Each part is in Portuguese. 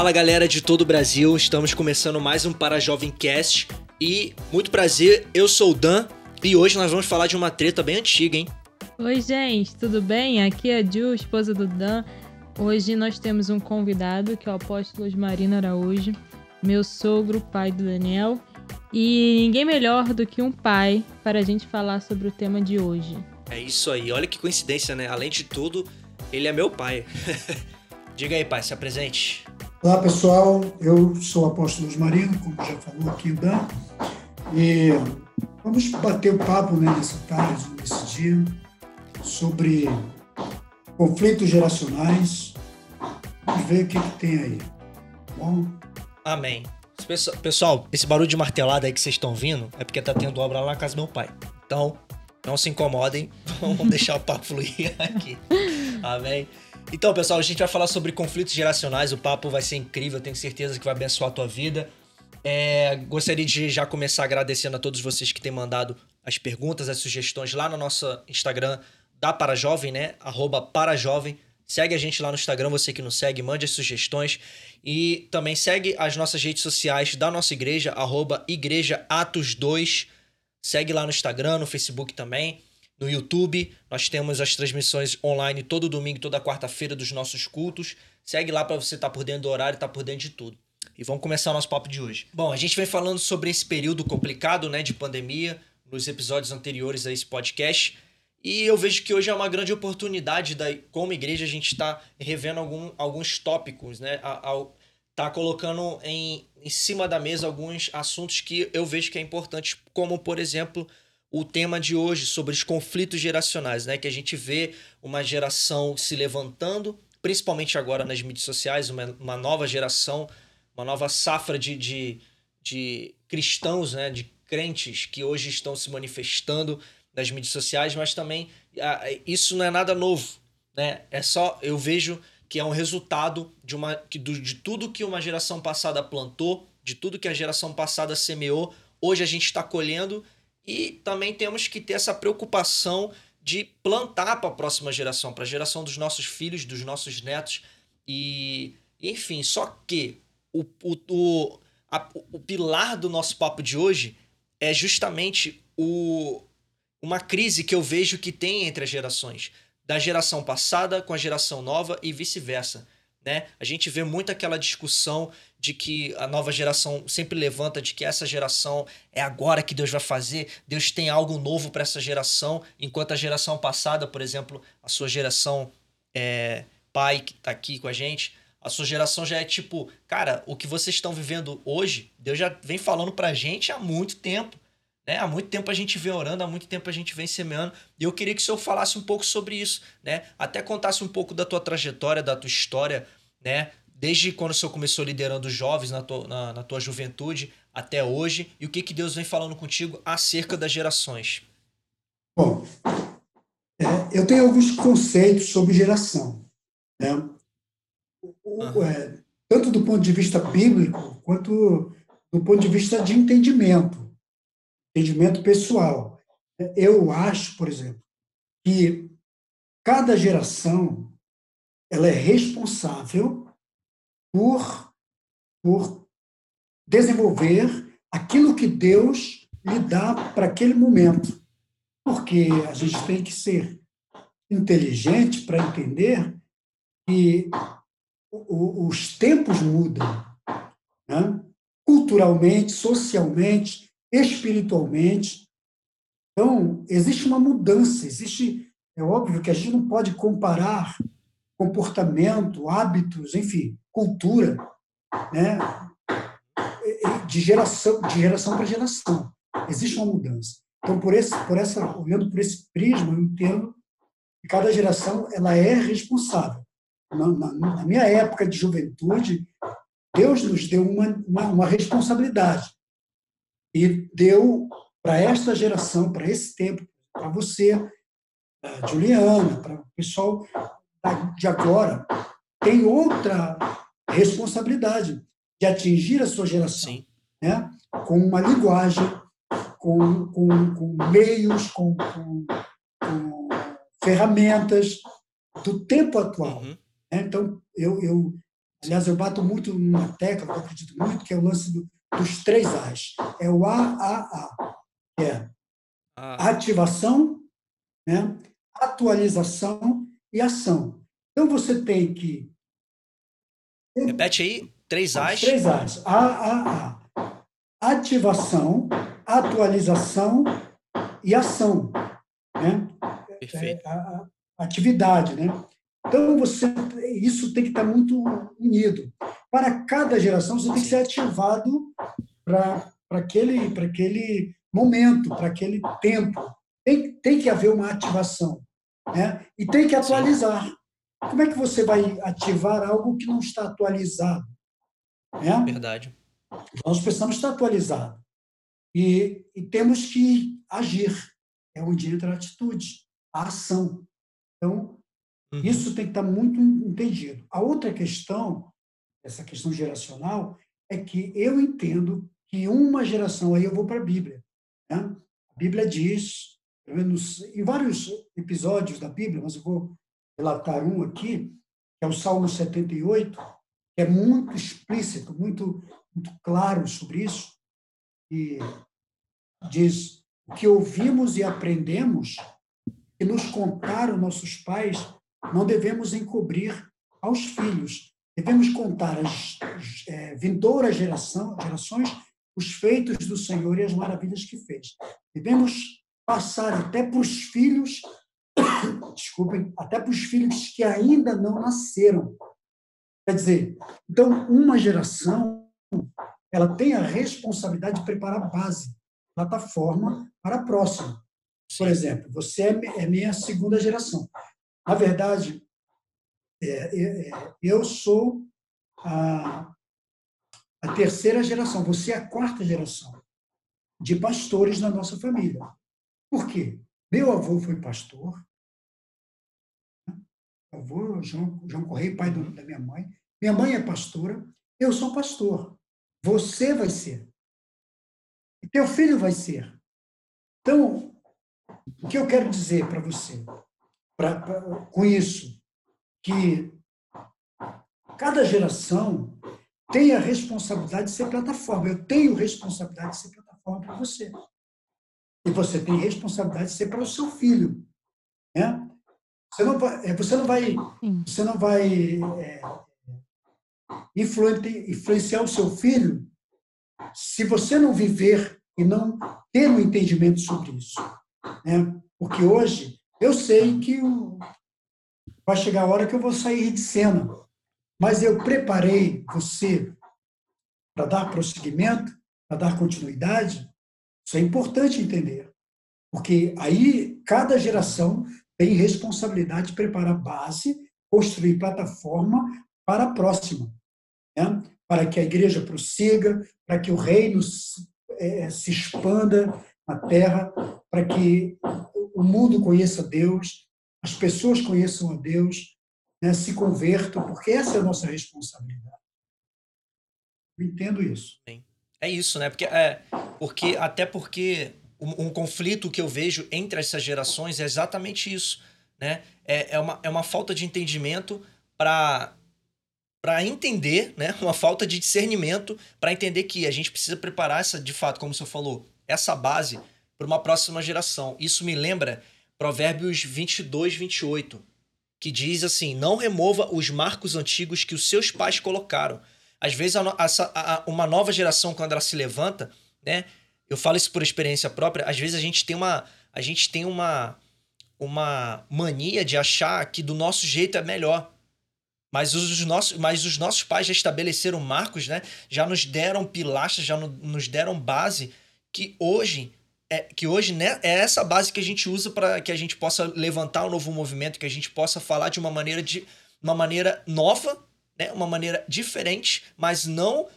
Fala galera de todo o Brasil, estamos começando mais um Para Jovem Cast e muito prazer, eu sou o Dan e hoje nós vamos falar de uma treta bem antiga, hein? Oi gente, tudo bem? Aqui é a Ju, esposa do Dan. Hoje nós temos um convidado que é o apóstolo Marina Araújo, meu sogro, pai do Daniel, e ninguém melhor do que um pai para a gente falar sobre o tema de hoje. É isso aí, olha que coincidência, né? Além de tudo, ele é meu pai. Diga aí, pai, se apresente. Olá, pessoal. Eu sou o apóstolo Marino, como já falou aqui Dan. E vamos bater o papo né, nessa tarde, nesse dia, sobre conflitos geracionais. Vamos ver o que, que tem aí. Tá bom? Amém. Pessoal, esse barulho de martelada aí que vocês estão ouvindo é porque tá tendo obra lá na casa do meu pai. Então, não se incomodem, vamos deixar o papo fluir aqui. Amém. Então, pessoal, a gente vai falar sobre conflitos geracionais. O papo vai ser incrível, tenho certeza que vai abençoar a tua vida. É, gostaria de já começar agradecendo a todos vocês que têm mandado as perguntas, as sugestões lá no nosso Instagram da Parajovem, né? Arroba Parajovem. Segue a gente lá no Instagram, você que não segue, mande as sugestões. E também segue as nossas redes sociais da nossa igreja, arroba Igreja Atos 2. Segue lá no Instagram, no Facebook também no YouTube. Nós temos as transmissões online todo domingo, toda quarta-feira dos nossos cultos. Segue lá para você estar tá por dentro do horário, estar tá por dentro de tudo. E vamos começar o nosso papo de hoje. Bom, a gente vem falando sobre esse período complicado, né, de pandemia, nos episódios anteriores a esse podcast. E eu vejo que hoje é uma grande oportunidade, da, como igreja, a gente está revendo algum, alguns tópicos, né? Tá colocando em, em cima da mesa alguns assuntos que eu vejo que é importante, como, por exemplo, o tema de hoje sobre os conflitos geracionais, né? Que a gente vê uma geração se levantando, principalmente agora nas mídias sociais, uma, uma nova geração, uma nova safra de, de, de cristãos, né? De crentes que hoje estão se manifestando nas mídias sociais, mas também isso não é nada novo, né? É só eu vejo que é um resultado de uma que, de tudo que uma geração passada plantou, de tudo que a geração passada semeou, hoje a gente está colhendo e também temos que ter essa preocupação de plantar para a próxima geração, para a geração dos nossos filhos, dos nossos netos. E, enfim, só que o, o, o, a, o pilar do nosso papo de hoje é justamente o, uma crise que eu vejo que tem entre as gerações, da geração passada com a geração nova e vice-versa. Né? A gente vê muito aquela discussão de que a nova geração sempre levanta de que essa geração é agora que Deus vai fazer, Deus tem algo novo para essa geração, enquanto a geração passada, por exemplo, a sua geração é, pai que está aqui com a gente, a sua geração já é tipo, cara, o que vocês estão vivendo hoje, Deus já vem falando para a gente há muito tempo. Né? Há muito tempo a gente vem orando, há muito tempo a gente vem semeando. E eu queria que o senhor falasse um pouco sobre isso, né? Até contasse um pouco da tua trajetória, da tua história, né? Desde quando o senhor começou liderando jovens na tua, na, na tua juventude até hoje, e o que, que Deus vem falando contigo acerca das gerações. Bom, é, eu tenho alguns conceitos sobre geração. Né? O, é, tanto do ponto de vista bíblico, quanto do ponto de vista de entendimento entendimento pessoal. Eu acho, por exemplo, que cada geração ela é responsável por, por desenvolver aquilo que Deus lhe dá para aquele momento. Porque a gente tem que ser inteligente para entender que os tempos mudam. Né? Culturalmente, socialmente, espiritualmente. Então, existe uma mudança, existe. É óbvio que a gente não pode comparar comportamento, hábitos, enfim, cultura, né, de geração, de geração para geração. Existe uma mudança. Então, por esse, por essa, olhando por esse prisma, eu entendo que cada geração ela é responsável. Na, na, na minha época de juventude, Deus nos deu uma, uma, uma responsabilidade e deu para esta geração, para esse tempo, para você, para Juliana, para o pessoal de agora, tem outra responsabilidade de atingir a sua geração, Sim. né? com uma linguagem, com, com, com meios, com, com, com, ferramentas do tempo atual. Uhum. Né? Então, eu, eu Aliás, eu bato muito numa tecla, eu acredito muito, que é o lance do, dos três A's. É o AAA, que é ah. ativação, né? atualização e ação. Então, você tem que... Repete aí, três A's. Três A's. AAA. Ativação, atualização e ação. Né? Perfeito. É, a, a atividade, né? Então, você, isso tem que estar muito unido. Para cada geração, você tem que ser ativado para aquele, aquele momento, para aquele tempo. Tem, tem que haver uma ativação. Né? E tem que atualizar. Como é que você vai ativar algo que não está atualizado? Né? Verdade. Nós precisamos estar atualizados. E, e temos que agir. É onde entra a atitude, a ação. Então, Uhum. Isso tem que estar muito entendido. A outra questão, essa questão geracional, é que eu entendo que uma geração, aí eu vou para a Bíblia. Né? A Bíblia diz, pelo menos em vários episódios da Bíblia, mas eu vou relatar um aqui, que é o Salmo 78, que é muito explícito, muito, muito claro sobre isso, e diz: o que ouvimos e aprendemos, que nos contaram nossos pais, não devemos encobrir aos filhos. Devemos contar às é, vindouras geração, gerações os feitos do Senhor e as maravilhas que fez. Devemos passar até para os filhos, desculpem, até para os filhos que ainda não nasceram. Quer dizer, então, uma geração, ela tem a responsabilidade de preparar a base, plataforma para a próxima. Por exemplo, você é, é minha segunda geração. Na verdade, é, é, é, eu sou a, a terceira geração, você é a quarta geração de pastores na nossa família. Por quê? Meu avô foi pastor, avô João, João Correia, pai do, da minha mãe. Minha mãe é pastora, eu sou pastor. Você vai ser. E teu filho vai ser. Então, o que eu quero dizer para você? pra, pra, com isso, que cada geração tem a responsabilidade de ser plataforma. Eu tenho responsabilidade de ser plataforma para você. E você tem responsabilidade de ser para o seu filho. Né? Você não vai, é, você não vai, você não vai é, influenciar o seu filho se você não viver e não ter um entendimento sobre isso. Né? Porque hoje eu sei que vai chegar a hora que eu vou sair de cena, mas eu preparei você para dar prosseguimento, para dar continuidade. Isso é importante entender, porque aí cada geração tem responsabilidade de preparar base, construir plataforma para a próxima, né? para que a igreja prossiga, para que o reino é, se expanda na terra, para que o mundo conheça Deus, as pessoas conheçam a Deus, né, se convertam, porque essa é a nossa responsabilidade. Eu entendo isso. É isso, né? Porque, é, porque até porque um, um, conflito que eu vejo entre essas gerações é exatamente isso, né? É, é, uma, é uma falta de entendimento para para entender, né? Uma falta de discernimento para entender que a gente precisa preparar essa, de fato, como o senhor falou, essa base para uma próxima geração. Isso me lembra Provérbios 22, 28, que diz assim: Não remova os marcos antigos que os seus pais colocaram. Às vezes, a, a, a, uma nova geração, quando ela se levanta, né? Eu falo isso por experiência própria. Às vezes a gente tem uma, a gente tem uma, uma mania de achar que do nosso jeito é melhor. Mas os, nossos, mas os nossos pais já estabeleceram marcos, né? Já nos deram pilastras, já no, nos deram base que hoje é, que hoje né, é essa base que a gente usa para que a gente possa levantar um novo movimento, que a gente possa falar de uma maneira de uma maneira nova, né, uma maneira diferente, mas não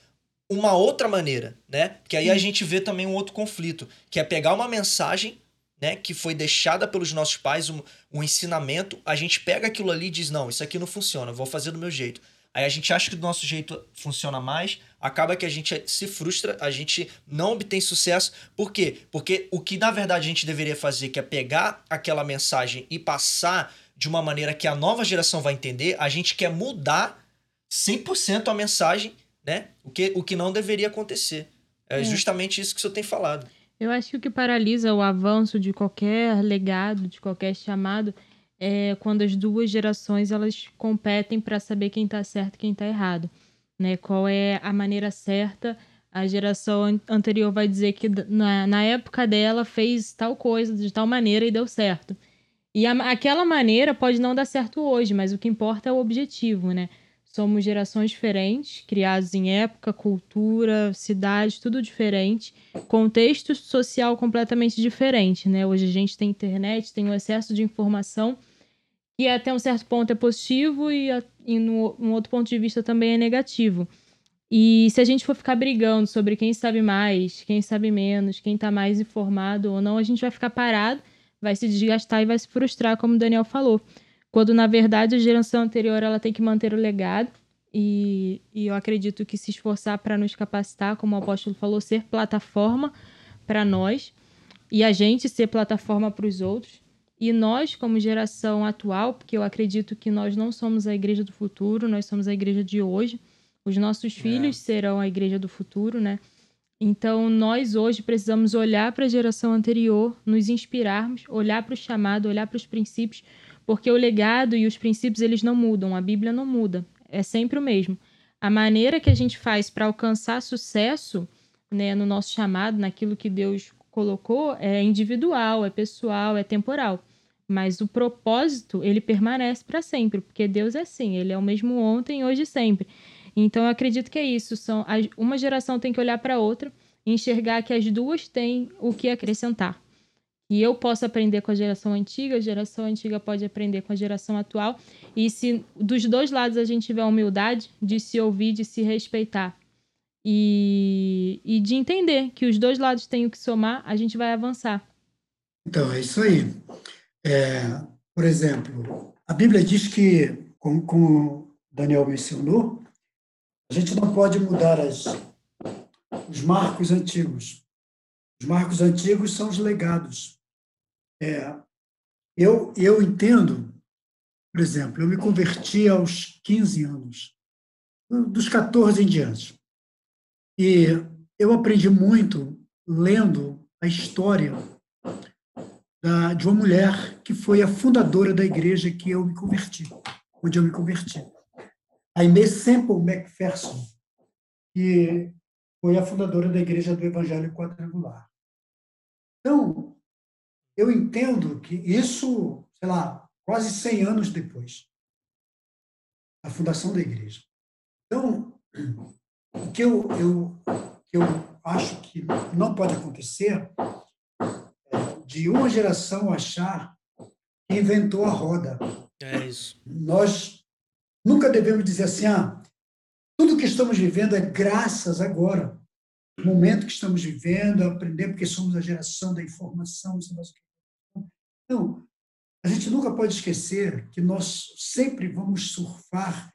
uma outra maneira, né? Porque aí a gente vê também um outro conflito, que é pegar uma mensagem, né, que foi deixada pelos nossos pais, um, um ensinamento, a gente pega aquilo ali e diz: "Não, isso aqui não funciona, vou fazer do meu jeito". Aí a gente acha que do nosso jeito funciona mais, acaba que a gente se frustra, a gente não obtém sucesso. Por quê? Porque o que na verdade a gente deveria fazer, que é pegar aquela mensagem e passar de uma maneira que a nova geração vai entender, a gente quer mudar 100% a mensagem, né? O que, o que não deveria acontecer. É, é justamente isso que o senhor tem falado. Eu acho que o que paralisa o avanço de qualquer legado, de qualquer chamado, é quando as duas gerações elas competem para saber quem está certo e quem está errado, né? Qual é a maneira certa? A geração anterior vai dizer que na, na época dela fez tal coisa de tal maneira e deu certo. E a, aquela maneira pode não dar certo hoje, mas o que importa é o objetivo, né? Somos gerações diferentes, criados em época, cultura, cidade, tudo diferente, contexto social completamente diferente, né? Hoje a gente tem internet, tem um excesso de informação, que até um certo ponto é positivo e, e no, um outro ponto de vista também é negativo. E se a gente for ficar brigando sobre quem sabe mais, quem sabe menos, quem está mais informado ou não, a gente vai ficar parado, vai se desgastar e vai se frustrar, como o Daniel falou quando na verdade a geração anterior ela tem que manter o legado e, e eu acredito que se esforçar para nos capacitar, como o apóstolo falou, ser plataforma para nós e a gente ser plataforma para os outros. E nós, como geração atual, porque eu acredito que nós não somos a igreja do futuro, nós somos a igreja de hoje. Os nossos filhos é. serão a igreja do futuro, né? Então, nós hoje precisamos olhar para a geração anterior, nos inspirarmos, olhar para o chamado, olhar para os princípios, porque o legado e os princípios eles não mudam, a Bíblia não muda, é sempre o mesmo. A maneira que a gente faz para alcançar sucesso, né, no nosso chamado, naquilo que Deus colocou, é individual, é pessoal, é temporal. Mas o propósito, ele permanece para sempre, porque Deus é assim, ele é o mesmo ontem, hoje e sempre. Então eu acredito que é isso, são uma geração tem que olhar para outra e enxergar que as duas têm o que acrescentar. E eu posso aprender com a geração antiga, a geração antiga pode aprender com a geração atual. E se dos dois lados a gente tiver humildade de se ouvir, de se respeitar e, e de entender que os dois lados têm o que somar, a gente vai avançar. Então, é isso aí. É, por exemplo, a Bíblia diz que, como, como Daniel mencionou, a gente não pode mudar as, os marcos antigos. Os marcos antigos são os legados. É, eu, eu entendo, por exemplo, eu me converti aos 15 anos, dos 14 em diante. E eu aprendi muito lendo a história da, de uma mulher que foi a fundadora da igreja que eu me converti, onde eu me converti. A Inês Semple McPherson, que foi a fundadora da igreja do Evangelho Quadrangular. Então, eu entendo que isso, sei lá, quase 100 anos depois da fundação da igreja. Então, o que eu, eu, que eu acho que não pode acontecer é de uma geração achar que inventou a roda. É isso. Nós nunca devemos dizer assim, ah, tudo que estamos vivendo é graças agora momento que estamos vivendo, aprender porque somos a geração da informação, Então, a gente nunca pode esquecer que nós sempre vamos surfar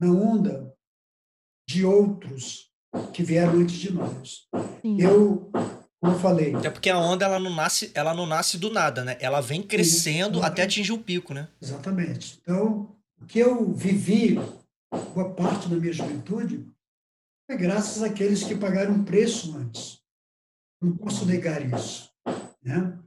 na onda de outros que vieram antes de nós. Sim. Eu, como eu falei. É porque a onda ela não nasce, ela não nasce do nada, né? Ela vem crescendo Sim, até atingir o pico, né? Exatamente. Então, o que eu vivi boa parte da minha juventude é graças àqueles que pagaram preço antes. Não posso negar isso. Né?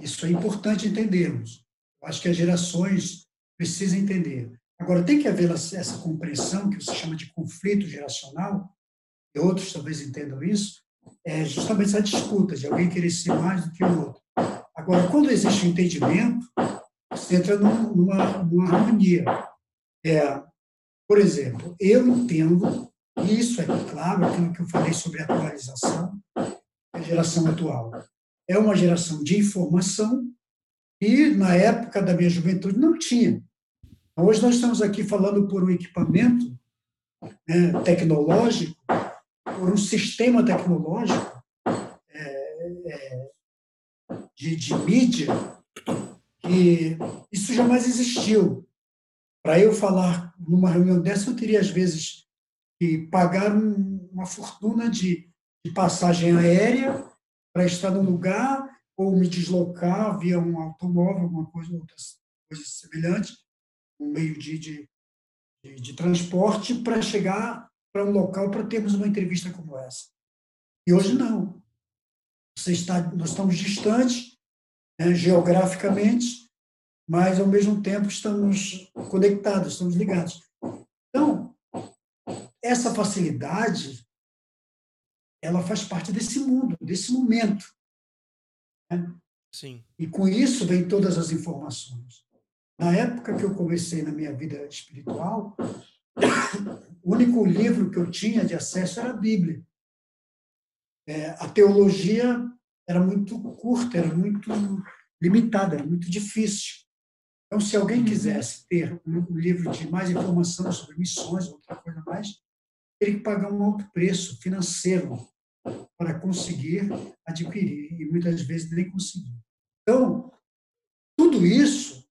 Isso é importante entendermos. Acho que as gerações precisam entender. Agora, tem que haver essa compreensão, que você chama de conflito geracional, e outros talvez entendam isso, é justamente essa disputa de alguém querer ser mais do que o outro. Agora, quando existe um entendimento, você entra numa, numa harmonia. É, por exemplo, eu entendo isso é claro, aquilo que eu falei sobre atualização, a geração atual. É uma geração de informação e, na época da minha juventude, não tinha. Hoje nós estamos aqui falando por um equipamento né, tecnológico, por um sistema tecnológico é, é, de, de mídia, que isso jamais existiu. Para eu falar numa reunião dessa, eu teria, às vezes, que pagaram uma fortuna de, de passagem aérea para estar num lugar ou me deslocar via um automóvel, alguma coisa, outra coisa semelhante, um meio de, de, de, de transporte para chegar para um local para termos uma entrevista como essa. E hoje não. Você está, nós estamos distantes né, geograficamente, mas ao mesmo tempo estamos conectados, estamos ligados. Então, essa facilidade, ela faz parte desse mundo, desse momento. Né? Sim. E com isso vem todas as informações. Na época que eu comecei na minha vida espiritual, o único livro que eu tinha de acesso era a Bíblia. É, a teologia era muito curta, era muito limitada, era muito difícil. Então, se alguém uhum. quisesse ter um livro de mais informação sobre missões, outra coisa mais, teria que pagar um alto preço financeiro para conseguir adquirir, e muitas vezes nem conseguir. Então, tudo isso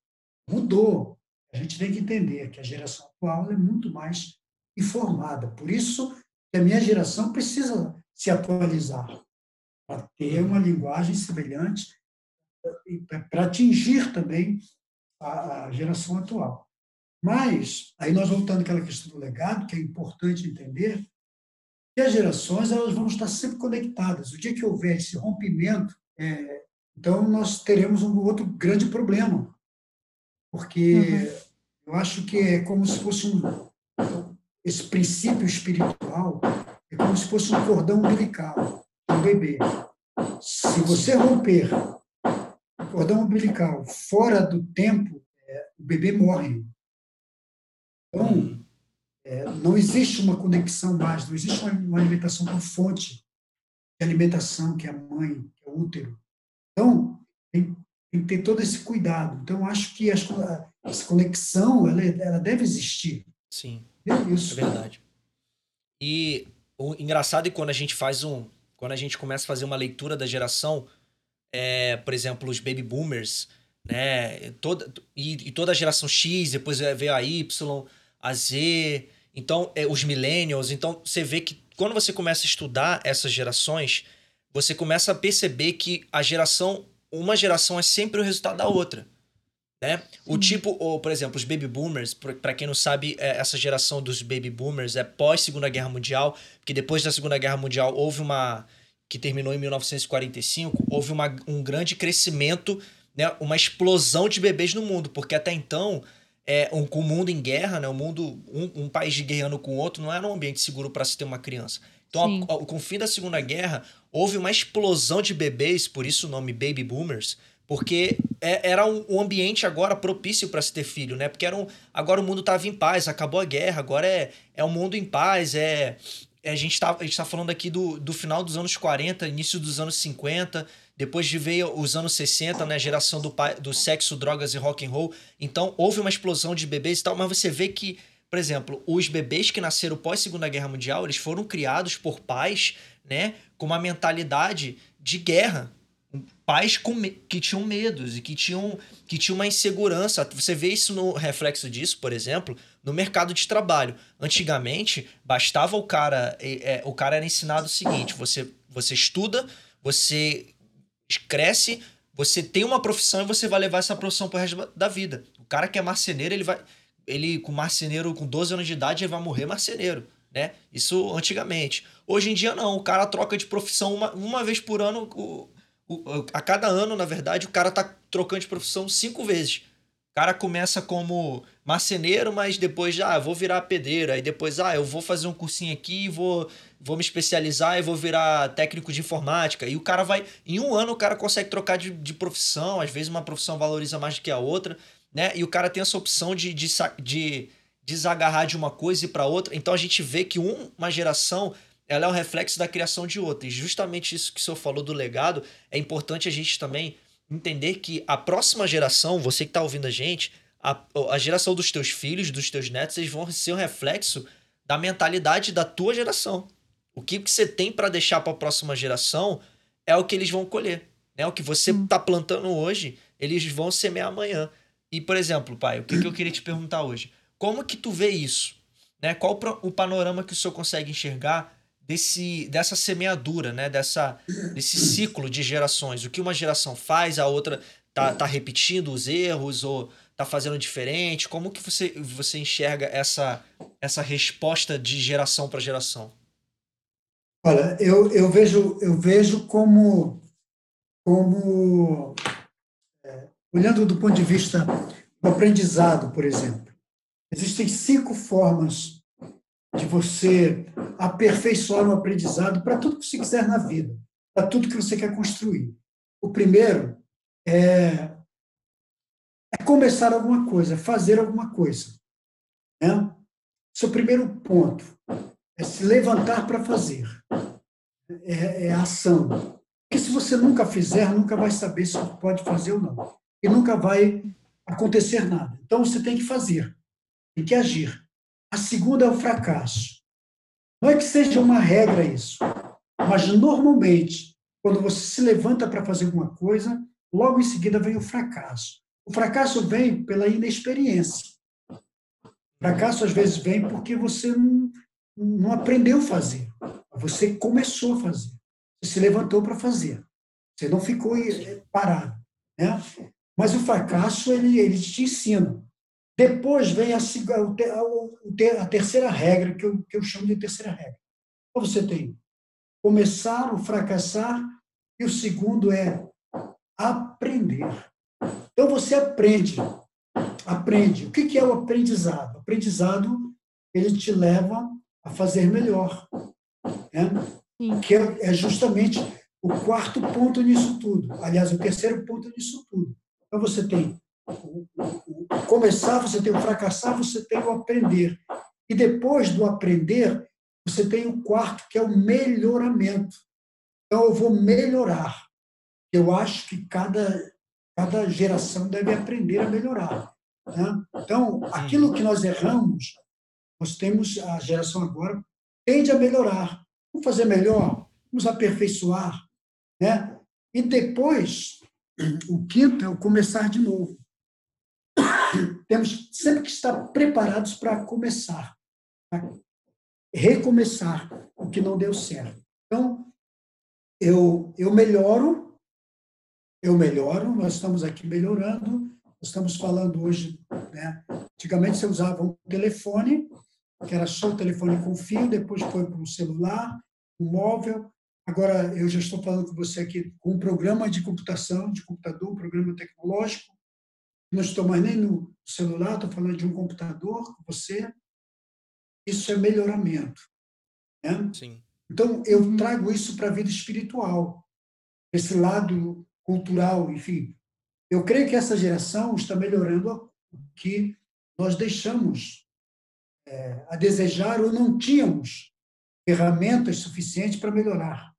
mudou. A gente tem que entender que a geração atual é muito mais informada. Por isso que a minha geração precisa se atualizar para ter uma linguagem semelhante para atingir também a geração atual. Mas, aí nós voltando àquela questão do legado, que é importante entender, que as gerações elas vão estar sempre conectadas. O dia que houver esse rompimento, é, então nós teremos um outro grande problema, porque uhum. eu acho que é como se fosse um esse princípio espiritual é como se fosse um cordão umbilical um bebê. Se você romper o cordão umbilical fora do tempo, é, o bebê morre. Então, é, não existe uma conexão mais, não existe uma, uma alimentação com fonte de alimentação, que é a mãe, que é o útero. Então, tem, tem que ter todo esse cuidado. Então, acho que as, essa conexão ela, ela deve existir. Sim. É isso. É verdade. E o engraçado é quando a gente faz um. Quando a gente começa a fazer uma leitura da geração, é, por exemplo, os baby boomers, né? Toda, e, e toda a geração X, depois veio a Y, a Z, então, é, os millennials. Então, você vê que quando você começa a estudar essas gerações, você começa a perceber que a geração, uma geração é sempre o resultado da outra. Né? O tipo, ou, por exemplo, os baby boomers, para quem não sabe, é, essa geração dos baby boomers é pós Segunda Guerra Mundial, porque depois da Segunda Guerra Mundial houve uma que terminou em 1945, houve uma, um grande crescimento, né, uma explosão de bebês no mundo, porque até então é, um, com o mundo em guerra, né, o mundo um, um país guerreando com o outro não era um ambiente seguro para se ter uma criança. Então, a, a, com o fim da Segunda Guerra, houve uma explosão de bebês, por isso o nome baby boomers, porque é, era um, um, ambiente agora propício para se ter filho, né? Porque era um, agora o mundo estava em paz, acabou a guerra, agora é, é um mundo em paz, é, é a gente está tá falando aqui do, do final dos anos 40, início dos anos 50, depois de veio os anos 60, né, geração do, do sexo, drogas e rock and roll. Então houve uma explosão de bebês e tal, mas você vê que, por exemplo, os bebês que nasceram pós Segunda Guerra Mundial, eles foram criados por pais, né, com uma mentalidade de guerra, pais com, que tinham medos e que tinham, que tinham uma insegurança. Você vê isso no reflexo disso, por exemplo, no mercado de trabalho. Antigamente, bastava o cara. É, o cara era ensinado o seguinte: você, você estuda, você cresce, você tem uma profissão e você vai levar essa profissão pro resto da vida. O cara que é marceneiro, ele vai. Ele, com marceneiro com 12 anos de idade, ele vai morrer marceneiro. Né? Isso antigamente. Hoje em dia, não. O cara troca de profissão uma, uma vez por ano. O, a cada ano, na verdade, o cara tá trocando de profissão cinco vezes. O cara começa como marceneiro, mas depois ah, vou virar pedreiro, aí depois ah, eu vou fazer um cursinho aqui, vou vou me especializar e vou virar técnico de informática. E o cara vai em um ano o cara consegue trocar de, de profissão, às vezes uma profissão valoriza mais do que a outra, né? E o cara tem essa opção de, de, de desagarrar de uma coisa e para outra. Então a gente vê que um, uma geração ela é um reflexo da criação de outra. E justamente isso que o senhor falou do legado, é importante a gente também entender que a próxima geração, você que está ouvindo a gente, a, a geração dos teus filhos, dos teus netos, eles vão ser um reflexo da mentalidade da tua geração. O que, que você tem para deixar para a próxima geração é o que eles vão colher. Né? O que você está hum. plantando hoje, eles vão semear amanhã. E, por exemplo, pai, o que, que eu queria te perguntar hoje? Como que tu vê isso? Né? Qual o panorama que o senhor consegue enxergar desse, dessa semeadura, né? Dessa, desse ciclo de gerações. O que uma geração faz, a outra tá, tá repetindo os erros ou tá fazendo diferente? Como que você, você enxerga essa, essa resposta de geração para geração? Olha, eu, eu, vejo, eu vejo como, como é, olhando do ponto de vista do aprendizado, por exemplo, existem cinco formas de você aperfeiçoar o aprendizado para tudo que você quiser na vida, para tudo que você quer construir. O primeiro é, é começar alguma coisa, fazer alguma coisa. Né? Esse é o primeiro ponto. É se levantar para fazer. É, é a ação. Porque se você nunca fizer, nunca vai saber se pode fazer ou não. E nunca vai acontecer nada. Então você tem que fazer, tem que agir. A segunda é o fracasso. Não é que seja uma regra isso, mas normalmente, quando você se levanta para fazer alguma coisa, logo em seguida vem o fracasso. O fracasso vem pela inexperiência. O fracasso às vezes vem porque você não, não aprendeu a fazer. Você começou a fazer. Você se levantou para fazer. Você não ficou eh, parado. Né? Mas o fracasso, ele, ele te ensina. Depois vem a, a, a terceira regra, que eu, que eu chamo de terceira regra. Então, você tem começar, o fracassar, e o segundo é aprender. Então, você aprende. Aprende. O que é o aprendizado? O aprendizado, ele te leva a fazer melhor. Né? Que é, é justamente o quarto ponto nisso tudo. Aliás, o terceiro ponto nisso tudo. Então, você tem o, o começar, você tem o fracassar, você tem o aprender. E depois do aprender, você tem o quarto, que é o melhoramento. Então, eu vou melhorar. Eu acho que cada, cada geração deve aprender a melhorar. Né? Então, aquilo que nós erramos, nós temos, a geração agora tende a melhorar. Vamos fazer melhor, vamos aperfeiçoar. Né? E depois, o quinto é o começar de novo. Temos sempre que estar preparados para começar, recomeçar o que não deu certo. Então, eu, eu melhoro, eu melhoro, nós estamos aqui melhorando, estamos falando hoje, né? Antigamente você usava um telefone, que era só o telefone com fio, depois foi para o celular, o móvel, Agora, eu já estou falando com você aqui com um programa de computação, de computador, um programa tecnológico. Não estou mais nem no celular, estou falando de um computador com você. Isso é melhoramento. Né? Sim. Então, eu trago isso para a vida espiritual, esse lado cultural, enfim. Eu creio que essa geração está melhorando o que nós deixamos é, a desejar ou não tínhamos ferramentas suficientes para melhorar.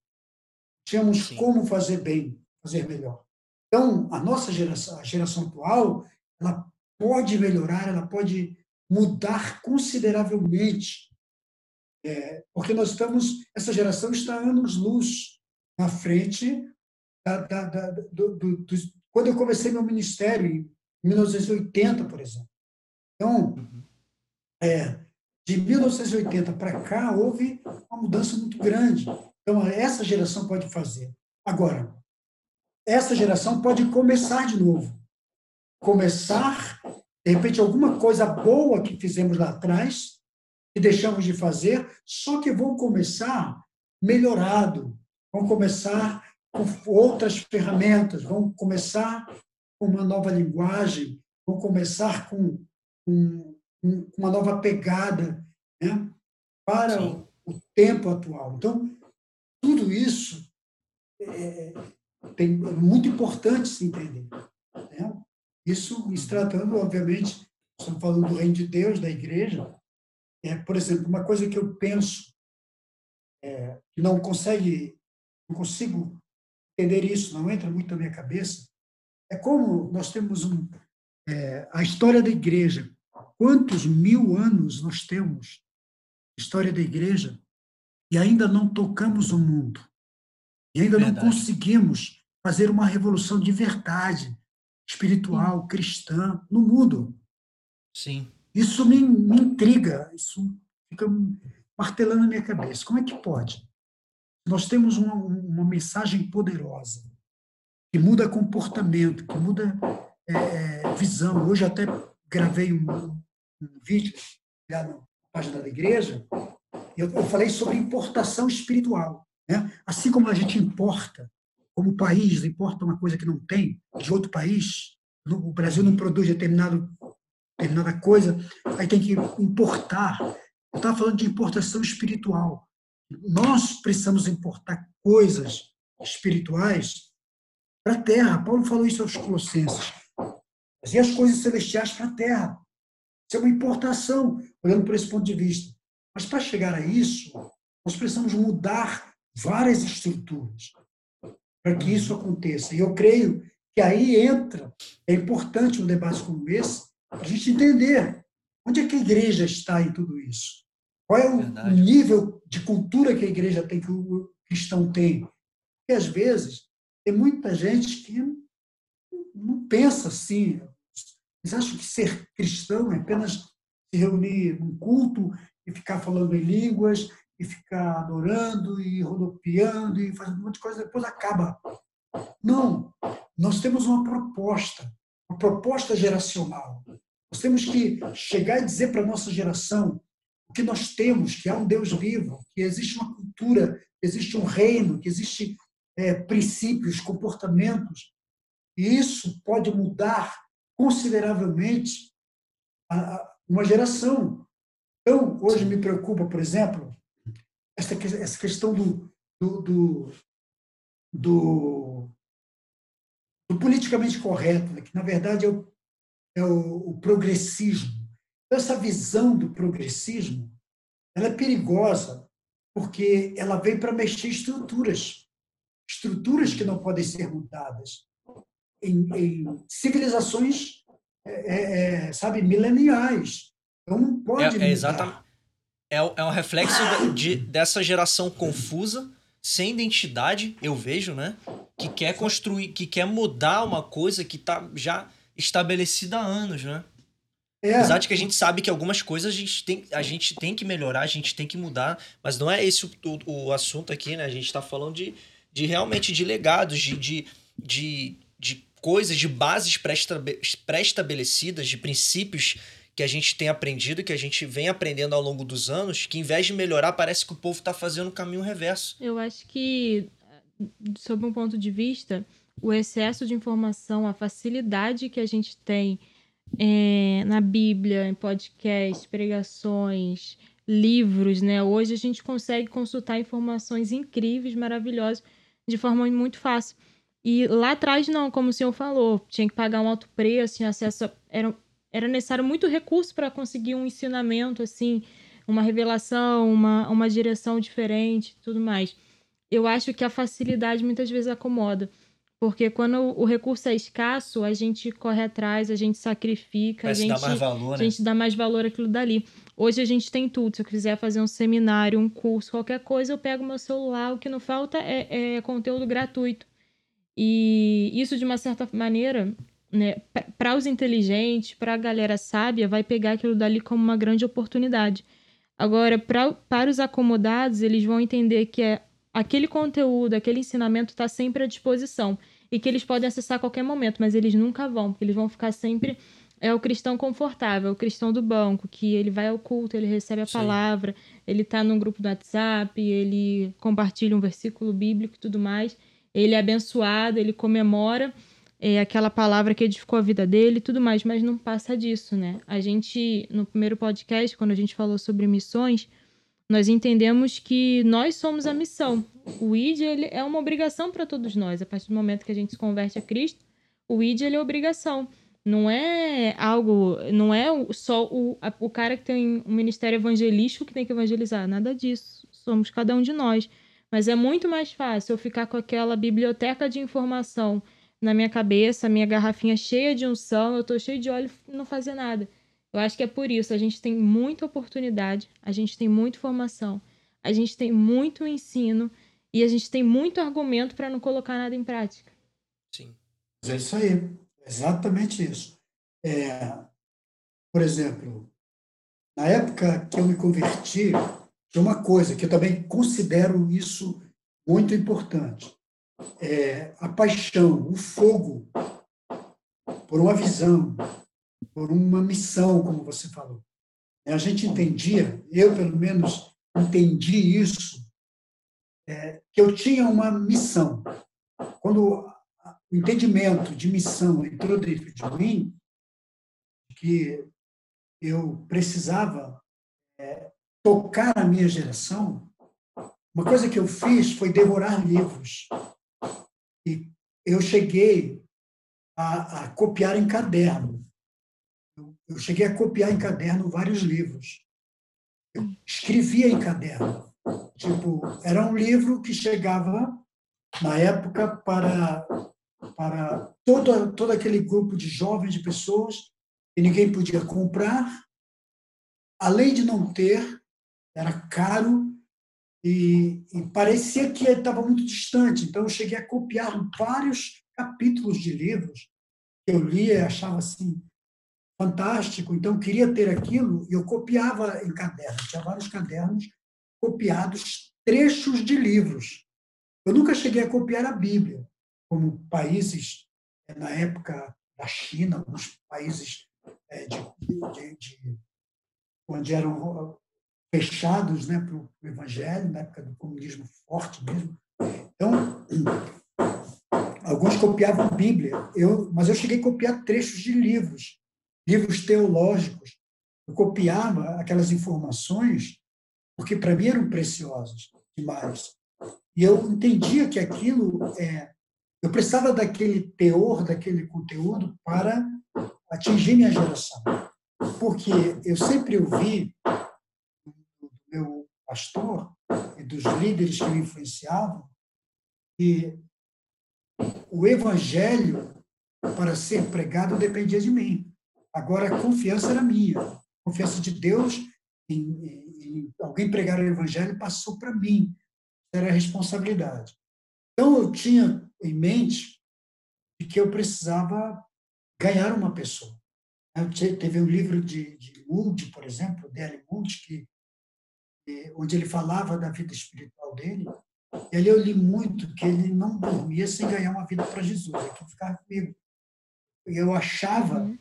Tínhamos Sim. como fazer bem, fazer melhor. Então, a nossa geração, a geração atual, ela pode melhorar, ela pode mudar consideravelmente, é, porque nós estamos, essa geração está anos-luz na frente da, da, da, do, do, do, quando eu comecei meu ministério, em 1980, por exemplo. Então, uhum. é, de 1980 para cá, houve uma mudança muito grande. Então, essa geração pode fazer. Agora, essa geração pode começar de novo. Começar, de repente, alguma coisa boa que fizemos lá atrás e deixamos de fazer, só que vão começar melhorado, vão começar com outras ferramentas, vão começar com uma nova linguagem, vão começar com, com, uma nova pegada né, para o, o tempo atual. Então, tudo isso é, tem, é muito importante se entender. Né? Isso se tratando, obviamente, estamos falando do reino de Deus, da igreja. É, por exemplo, uma coisa que eu penso é, que não consegue, não consigo entender isso, não entra muito na minha cabeça, é como nós temos um, é, a história da igreja. Quantos mil anos nós temos? História da igreja e ainda não tocamos o mundo. E ainda verdade. não conseguimos fazer uma revolução de verdade espiritual, Sim. cristã no mundo. Sim. Isso me, me intriga, isso fica martelando na minha cabeça. Como é que pode? Nós temos uma, uma mensagem poderosa que muda comportamento, que muda é, visão. Hoje até gravei um, um vídeo lá na página da igreja, eu, eu falei sobre importação espiritual. Né? Assim como a gente importa, como país importa uma coisa que não tem de outro país, o Brasil não produz determinado, determinada coisa, aí tem que importar. Eu estava falando de importação espiritual. Nós precisamos importar coisas espirituais para a terra. Paulo falou isso aos Colossenses. Trazer as coisas celestiais para a terra. Isso é uma importação, olhando por esse ponto de vista. Mas para chegar a isso, nós precisamos mudar várias estruturas para que isso aconteça. E eu creio que aí entra, é importante um debate como esse, a gente entender onde é que a igreja está em tudo isso. Qual é o Verdade. nível de cultura que a igreja tem, que o cristão tem. Porque, às vezes, tem muita gente que não pensa assim. Eles acham que ser cristão é apenas se reunir num culto e ficar falando em línguas, e ficar adorando, e rodopiando, e fazendo um monte de coisa, depois acaba. Não. Nós temos uma proposta, uma proposta geracional. Nós temos que chegar e dizer para a nossa geração o que nós temos, que há um Deus vivo, que existe uma cultura, que existe um reino, que existe é, princípios, comportamentos. E isso pode mudar consideravelmente a, a, uma geração. Então, hoje me preocupa, por exemplo, essa, essa questão do, do, do, do, do politicamente correto, né? que na verdade é o, é o, o progressismo. Então, essa visão do progressismo ela é perigosa porque ela vem para mexer estruturas, estruturas que não podem ser mudadas em, em civilizações, é, é, é sabe, mileniais. Então não pode é, é exatamente é, é um reflexo de, dessa geração confusa, sem identidade, eu vejo, né? Que quer construir, que quer mudar uma coisa que está já estabelecida há anos, né? É. Apesar de que a gente sabe que algumas coisas a gente, tem, a gente tem que melhorar, a gente tem que mudar, mas não é esse o, o, o assunto aqui, né? A gente está falando de, de realmente de legados, de, de, de, de coisas, de bases pré-estabelecidas, de princípios que a gente tem aprendido, que a gente vem aprendendo ao longo dos anos, que em vez de melhorar, parece que o povo está fazendo o caminho reverso. Eu acho que, sob um ponto de vista, o excesso de informação, a facilidade que a gente tem é, na Bíblia, em podcasts, pregações, livros, né? Hoje a gente consegue consultar informações incríveis, maravilhosas, de forma muito fácil. E lá atrás, não, como o senhor falou, tinha que pagar um alto preço, tinha acesso a, eram era necessário muito recurso para conseguir um ensinamento, assim, uma revelação, uma, uma direção diferente tudo mais. Eu acho que a facilidade muitas vezes acomoda. Porque quando o recurso é escasso, a gente corre atrás, a gente sacrifica, a gente, dá mais valor, né? a gente dá mais valor àquilo dali. Hoje a gente tem tudo. Se eu quiser fazer um seminário, um curso, qualquer coisa, eu pego meu celular. O que não falta é, é conteúdo gratuito. E isso, de uma certa maneira, né, para os inteligentes, para a galera sábia, vai pegar aquilo dali como uma grande oportunidade. Agora, pra, para os acomodados, eles vão entender que é aquele conteúdo, aquele ensinamento está sempre à disposição e que eles podem acessar a qualquer momento, mas eles nunca vão, porque eles vão ficar sempre. É o cristão confortável, o cristão do banco, que ele vai ao culto, ele recebe a Sim. palavra, ele está num grupo do WhatsApp, ele compartilha um versículo bíblico e tudo mais, ele é abençoado, ele comemora é, aquela palavra que edificou a vida dele e tudo mais, mas não passa disso, né? A gente, no primeiro podcast, quando a gente falou sobre missões, nós entendemos que nós somos a missão. O ID ele é uma obrigação para todos nós. A partir do momento que a gente se converte a Cristo, o ID ele é obrigação. Não é algo, não é só o, o cara que tem um ministério evangelístico que tem que evangelizar, nada disso. Somos cada um de nós. Mas é muito mais fácil eu ficar com aquela biblioteca de informação na minha cabeça, minha garrafinha cheia de unção, eu tô cheio de óleo e não fazer nada. Eu acho que é por isso, a gente tem muita oportunidade, a gente tem muita formação, a gente tem muito ensino e a gente tem muito argumento para não colocar nada em prática. Sim. É isso aí, exatamente isso. É, por exemplo, na época que eu me converti, tinha uma coisa que eu também considero isso muito importante é, a paixão, o fogo por uma visão, por uma missão, como você falou. A gente entendia, eu pelo menos entendi isso, é, que eu tinha uma missão. Quando o entendimento de missão entrou dentro de mim, que eu precisava é, tocar a minha geração, uma coisa que eu fiz foi devorar livros. E eu cheguei a, a copiar em caderno. Eu, cheguei a copiar em caderno vários livros. Eu escrevia em caderno. Tipo, era um livro que chegava, na época, para, para todo, todo aquele grupo de jovens, de pessoas, e ninguém podia comprar. Além de não ter, era caro e, e parecia que estava muito distante. Então, eu cheguei a copiar vários capítulos de livros que eu lia e achava assim fantástico. Então, queria ter aquilo e eu copiava em cadernos. Tinha vários cadernos copiados trechos de livros. Eu nunca cheguei a copiar a Bíblia, como países, eh, na época da China, alguns países é, de, de, de, onde eram fechados né, para o evangelho, na época do comunismo forte mesmo. Então, alguns copiavam a Bíblia, eu, mas eu cheguei a copiar trechos de livros, livros teológicos. Eu copiava aquelas informações porque para mim eram preciosas demais. E eu entendia que aquilo é, eu precisava daquele teor, daquele conteúdo para atingir minha geração. Porque eu sempre ouvi meu pastor e dos líderes que me influenciavam que o evangelho para ser pregado dependia de mim. Agora a confiança era minha. A confiança de Deus em, em alguém pregar o evangelho passou para mim. Era a responsabilidade. Então eu tinha em mente que eu precisava ganhar uma pessoa. Teve um livro de, de Moody, por exemplo, D.L. Moody, que, onde ele falava da vida espiritual dele. E ali eu li muito que ele não dormia sem ganhar uma vida para Jesus, é que ficava comigo. E eu achava uhum.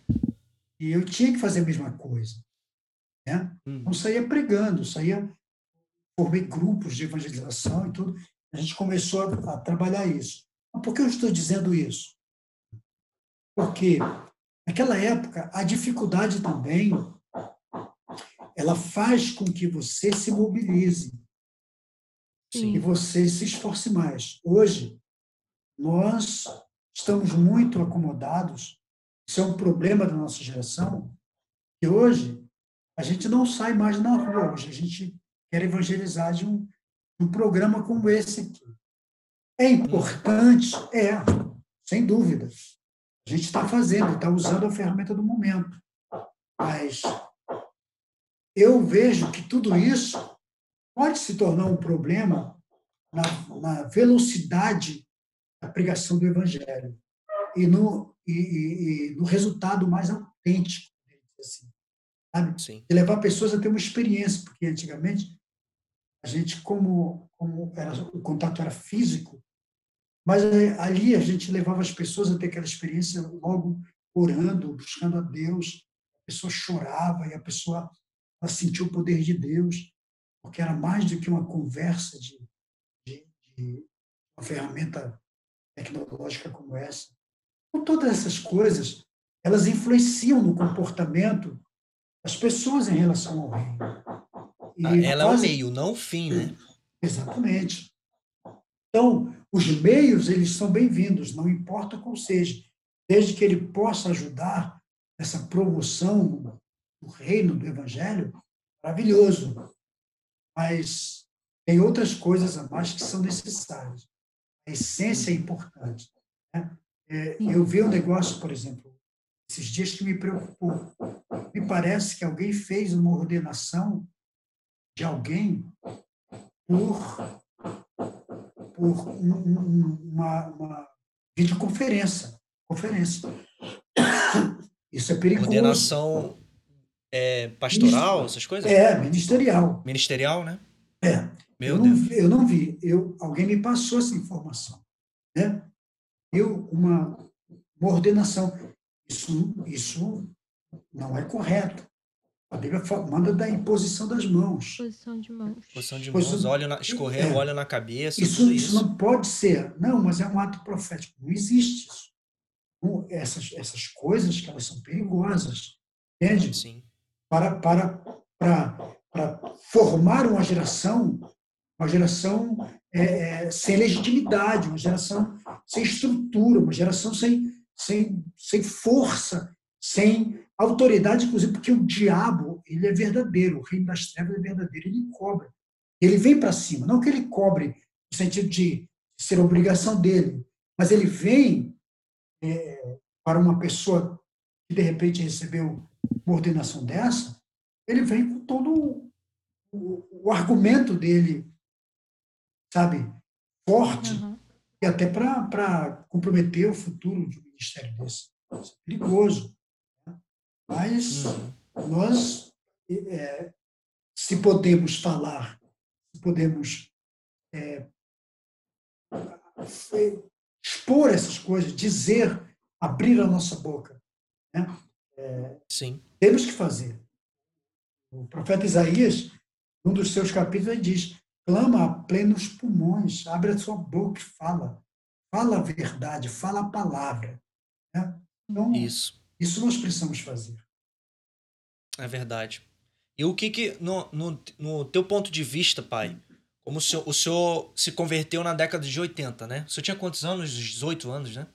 que eu tinha que fazer a mesma coisa. Né? Uhum. Então saía pregando, saía, formei grupos de evangelização e tudo. A gente começou a, a trabalhar isso. Mas por que eu estou dizendo isso? Porque naquela época a dificuldade também ela faz com que você se mobilize Sim. e você se esforce mais. Hoje nós estamos muito acomodados. Isso é um problema da nossa geração. E hoje a gente não sai mais na rua. Hoje a gente quer evangelizar de um, um programa como esse aqui. É importante? É, sem dúvida. A gente está fazendo, está usando a ferramenta do momento. Mas eu vejo que tudo isso pode se tornar um problema na, na velocidade da pregação do Evangelho e no, e, e, e no resultado mais autêntico. Assim, sabe? Sim. De levar pessoas a ter uma experiência, porque antigamente a gente, como, como era, o contato era físico, mas ali a gente levava as pessoas a ter aquela experiência logo orando, buscando a Deus. A pessoa chorava e a pessoa ela sentiu o poder de Deus, porque era mais do que uma conversa de, de, de uma ferramenta tecnológica como essa. Então, todas essas coisas, elas influenciam no comportamento das pessoas em relação ao reino. E ah, ela quase... é o meio, não o fim, né? Exatamente. Então, os meios, eles são bem-vindos, não importa qual seja, desde que ele possa ajudar essa promoção do reino do evangelho, maravilhoso. Mas tem outras coisas a mais que são necessárias. A essência é importante. Né? É, eu vi um negócio, por exemplo, esses dias que me preocupou. Me parece que alguém fez uma ordenação de alguém por por uma, uma videoconferência. Conferência. Isso é perigoso. Ordenação é, pastoral, essas coisas? É, ministerial. Ministerial, né? É. Meu eu Deus. Não, eu não vi. Eu, alguém me passou essa informação. Né? Eu, uma, uma ordenação. Isso, isso não é correto. A Bíblia manda da imposição das mãos. Posição de mãos. Posição de mãos, Posição... óleo na, escorrer é. óleo na cabeça. Isso, isso, isso. não pode ser. Não, mas é um ato profético. Não existe isso. Essas, essas coisas que elas são perigosas. Entende? Sim. Para, para, para, para formar uma geração, uma geração é, é, sem legitimidade, uma geração sem estrutura, uma geração sem, sem, sem força, sem autoridade, inclusive porque o diabo ele é verdadeiro, o reino das trevas é verdadeiro, ele cobra. Ele vem para cima, não que ele cobre no sentido de ser obrigação dele, mas ele vem é, para uma pessoa que de repente recebeu uma ordenação dessa, ele vem com todo o, o argumento dele, sabe, forte, uhum. e até para comprometer o futuro de um ministério desse. Isso é perigoso. Mas uhum. nós, é, se podemos falar, se podemos é, expor essas coisas, dizer, abrir a nossa boca, né? É, Sim. temos que fazer. O profeta Isaías, num dos seus capítulos, ele diz: clama a plenos pulmões, abre a sua boca e fala. Fala a verdade, fala a palavra. Né? Então, Isso. Isso nós precisamos fazer. É verdade. E o que que, no, no, no teu ponto de vista, pai, como o senhor, o senhor se converteu na década de 80, né? O senhor tinha quantos anos? 18 anos, né?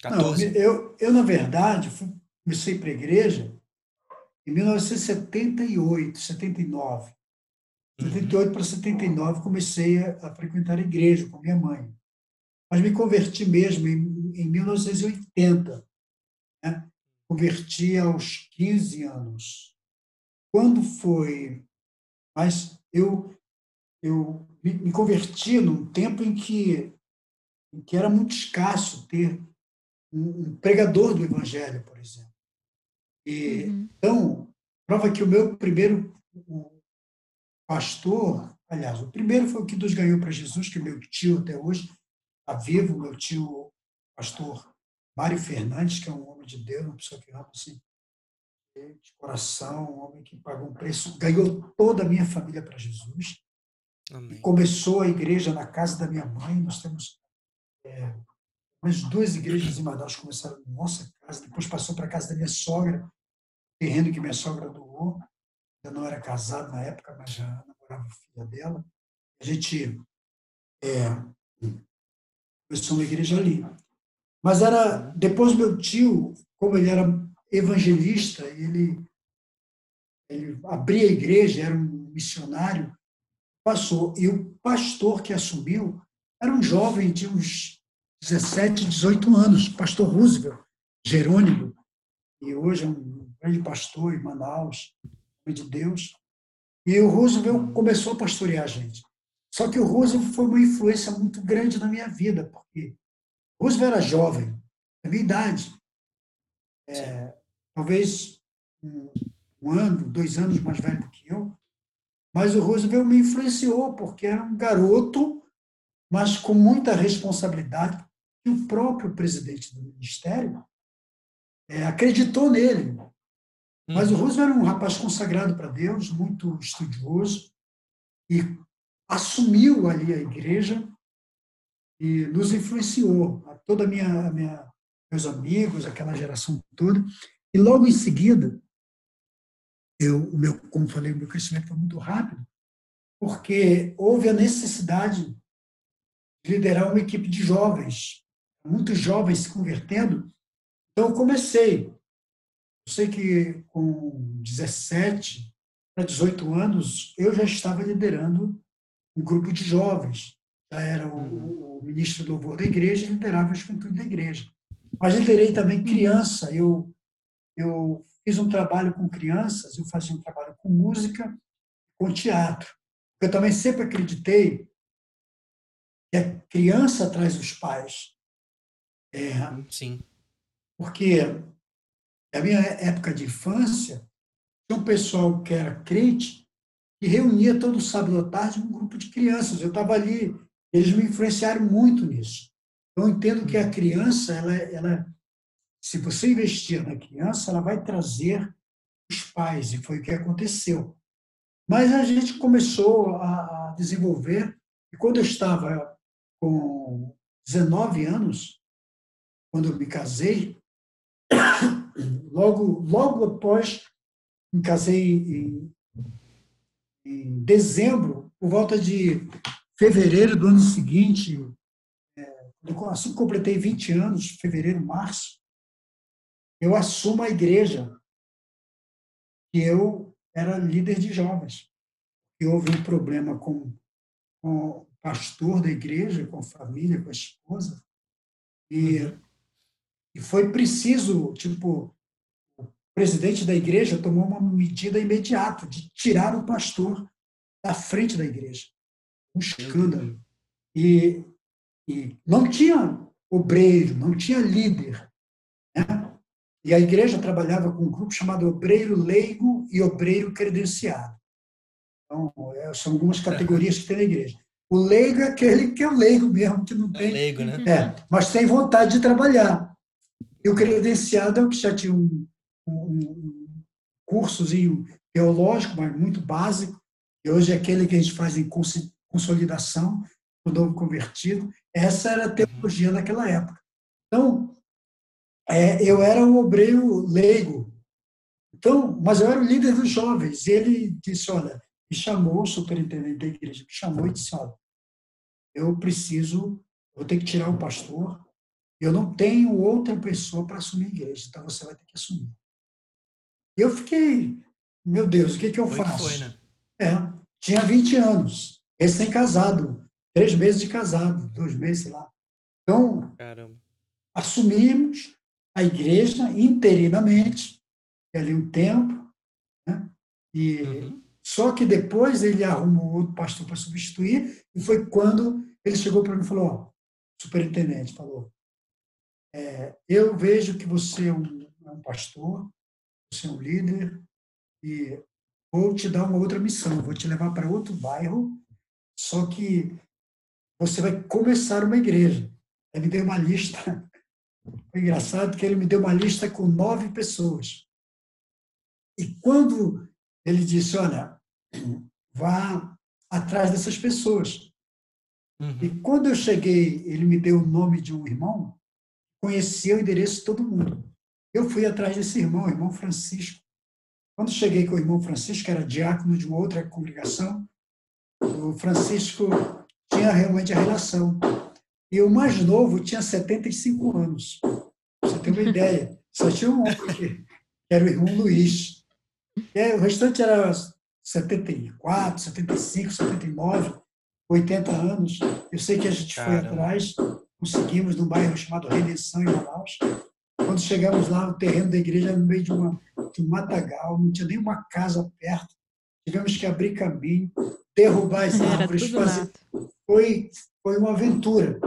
14? Não, eu, eu, na verdade, fui, comecei para a igreja em 1978, 79. Uhum. 78 para 79 comecei a, a, frequentar a igreja com minha mãe. Mas me converti mesmo em, em 1980 né? Converti aos 15 anos. Quando foi? Mas eu, eu me converti num tempo em que, em que era muito escasso ter um, pregador do evangelho, por exemplo. E, uhum. Então, prova que o meu primeiro o pastor, aliás, o primeiro foi o que Deus ganhou para Jesus, que meu tio até hoje está vivo, meu tio pastor Mário Fernandes, que é um homem de Deus, uma pessoa que ama assim, de coração, um homem que pagou um preço, ganhou toda a minha família para Jesus. Começou a igreja na casa da minha mãe. Nós temos é, umas duas igrejas em Manaus começaram na nossa casa, depois passou para a casa da minha sogra, terreno que minha sogra doou. Eu não era casado na época, mas já namorava filha dela. A gente é, começou uma igreja ali. Mas era depois meu tio, como ele era evangelista, ele ele abria a igreja, era um missionário, passou e o pastor que assumiu era um jovem de uns 17, 18 anos, pastor Roosevelt, Jerônimo, e hoje é um grande pastor em Manaus, homem de Deus. E o Roosevelt começou a pastorear a gente. Só que o Roosevelt foi uma influência muito grande na minha vida, porque Roosevelt era jovem, da minha idade. É, talvez um, um, ano, dois anos mais velho do que eu. Mas o Roosevelt me influenciou, porque era um garoto, mas com muita responsabilidade, e o próprio presidente do ministério é, acreditou nele. Mas o uhum. Roosevelt era um rapaz consagrado para Deus, muito estudioso, e assumiu ali a igreja e nos influenciou, a toda a minha, a minha, meus amigos, aquela geração toda. E logo em seguida, eu, o meu, como falei, o meu crescimento foi muito rápido, porque houve a necessidade de liderar uma equipe de jovens, muitos jovens se convertendo. Então, eu comecei. Eu sei que com 17 para 18 anos, eu já estava liderando um grupo de jovens já era o, o ministro do louvor da igreja e liderava a juventude da igreja. Mas liderei também criança. Eu, eu fiz um trabalho com crianças, eu fazia um trabalho com música, com teatro. Eu também sempre acreditei que a criança traz os pais. É, Sim. Porque na minha época de infância, tinha um pessoal que era crente e reunia todo sábado à tarde um grupo de crianças. Eu estava ali eles me influenciaram muito nisso. Eu entendo que a criança, ela, ela se você investir na criança, ela vai trazer os pais, e foi o que aconteceu. Mas a gente começou a desenvolver, e quando eu estava com 19 anos, quando eu me casei, logo, logo após me casei em, em dezembro, por volta de fevereiro do ano seguinte, é, assim que completei 20 anos, fevereiro, março, eu assumo a igreja que eu era líder de jovens. E houve um problema com, com o pastor da igreja, com a família, com a esposa, e. e foi preciso, tipo, o presidente da igreja tomou uma medida imediata de tirar o pastor da frente da igreja. Um escândalo. E, e não tinha obreiro, não tinha líder. Né? E a igreja trabalhava com um grupo chamado Obreiro Leigo e Obreiro Credenciado. Então, é, são algumas categorias que tem na igreja. O leigo é aquele que é leigo mesmo, que não é tem. É leigo, né? É, mas tem vontade de trabalhar. E o credenciado é o que já tinha um, um, cursozinho teológico, mas muito básico, e hoje é aquele que a gente faz em consolidação do novo convertido. Essa era a teologia naquela época. Então, é, eu era um obreiro leigo. Então, mas eu era o líder dos jovens. Ele disse, olha, me chamou, o superintendente da igreja me chamou e disse, olha, eu preciso, vou ter que tirar o pastor, eu não tenho outra pessoa para assumir a igreja, então você vai ter que assumir. Eu fiquei, meu Deus, o que, que eu foi faço? Foi, né? É, tinha 20 anos, recém-casado, três meses de casado, dois meses, sei lá. Então, Caramba. assumimos, a igreja interinamente, ali um tempo, né? e uhum. só que depois ele arrumou outro pastor para substituir, e foi quando ele chegou para mim e falou, ó, superintendente, falou, é, eu vejo que você é um, é um pastor, você é um líder, e vou te dar uma outra missão, vou te levar para outro bairro, só que você vai começar uma igreja. Ele me deu uma lista foi engraçado que ele me deu uma lista com nove pessoas. E quando ele disse, olha, vá atrás dessas pessoas. Uhum. E quando eu cheguei, ele me deu o nome de um irmão, conhecia o endereço de todo mundo. Eu fui atrás desse irmão, o irmão Francisco. Quando cheguei com o irmão Francisco, que era diácono de uma outra congregação, o Francisco tinha realmente a relação. E o mais novo tinha 75 anos. Você tem uma ideia. Só tinha um homem que era o irmão Luiz. E o restante era 74, 75, 79, 80 anos. Eu sei que a gente Caramba. foi atrás, conseguimos num bairro chamado Redenção, em Manaus. Quando chegamos lá, o terreno da igreja era no meio de, uma, de um matagal, não tinha nenhuma casa perto. Tivemos que abrir caminho, derrubar as árvores, fazer. Foi, foi uma aventura.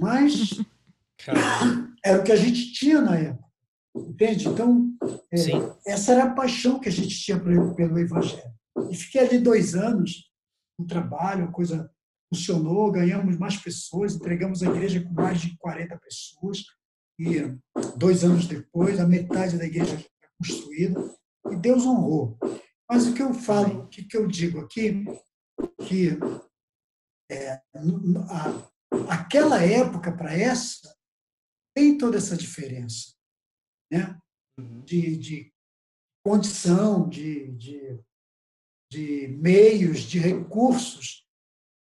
Mas era o que a gente tinha na época. Entende? Então, é, essa era a paixão que a gente tinha pelo Evangelho. E fiquei ali dois anos no trabalho, a coisa funcionou, ganhamos mais pessoas, entregamos a igreja com mais de 40 pessoas. E dois anos depois, a metade da igreja está construída. E Deus honrou. Mas o que eu falo, o que, eu digo aqui, que é, a, aquela época para essa tem toda essa diferença, né? Uhum. De, de condição, de, de, de meios, de recursos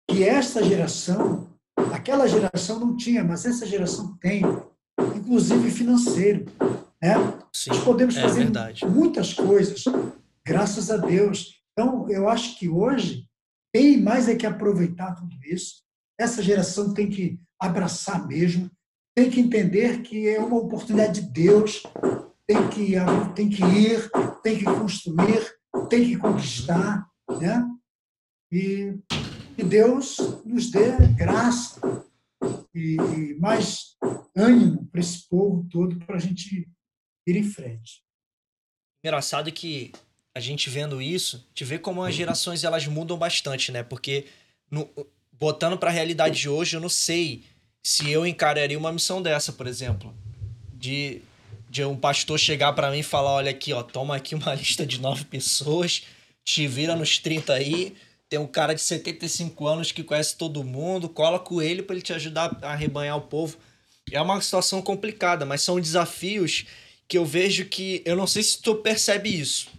que essa geração, aquela geração não tinha, mas essa geração tem, inclusive financeiro, né? Sim, Nós podemos é fazer verdade. muitas coisas, graças a Deus. Então, eu acho que hoje tem mais é que aproveitar tudo isso essa geração tem que abraçar mesmo, tem que entender que é uma oportunidade de Deus, tem que, tem que ir, tem que construir, tem que conquistar, né? E que Deus nos dê graça e, e mais ânimo para esse povo todo para a gente ir em frente. Engraçado que a gente vendo isso, te vê como as gerações elas mudam bastante, né? Porque no, botando para a realidade de hoje, eu não sei se eu encararia uma missão dessa, por exemplo, de de um pastor chegar para mim e falar: olha aqui, ó, toma aqui uma lista de nove pessoas, te vira nos 30 aí. Tem um cara de 75 anos que conhece todo mundo, cola com ele para ele te ajudar a arrebanhar o povo. É uma situação complicada, mas são desafios que eu vejo que. Eu não sei se tu percebe isso,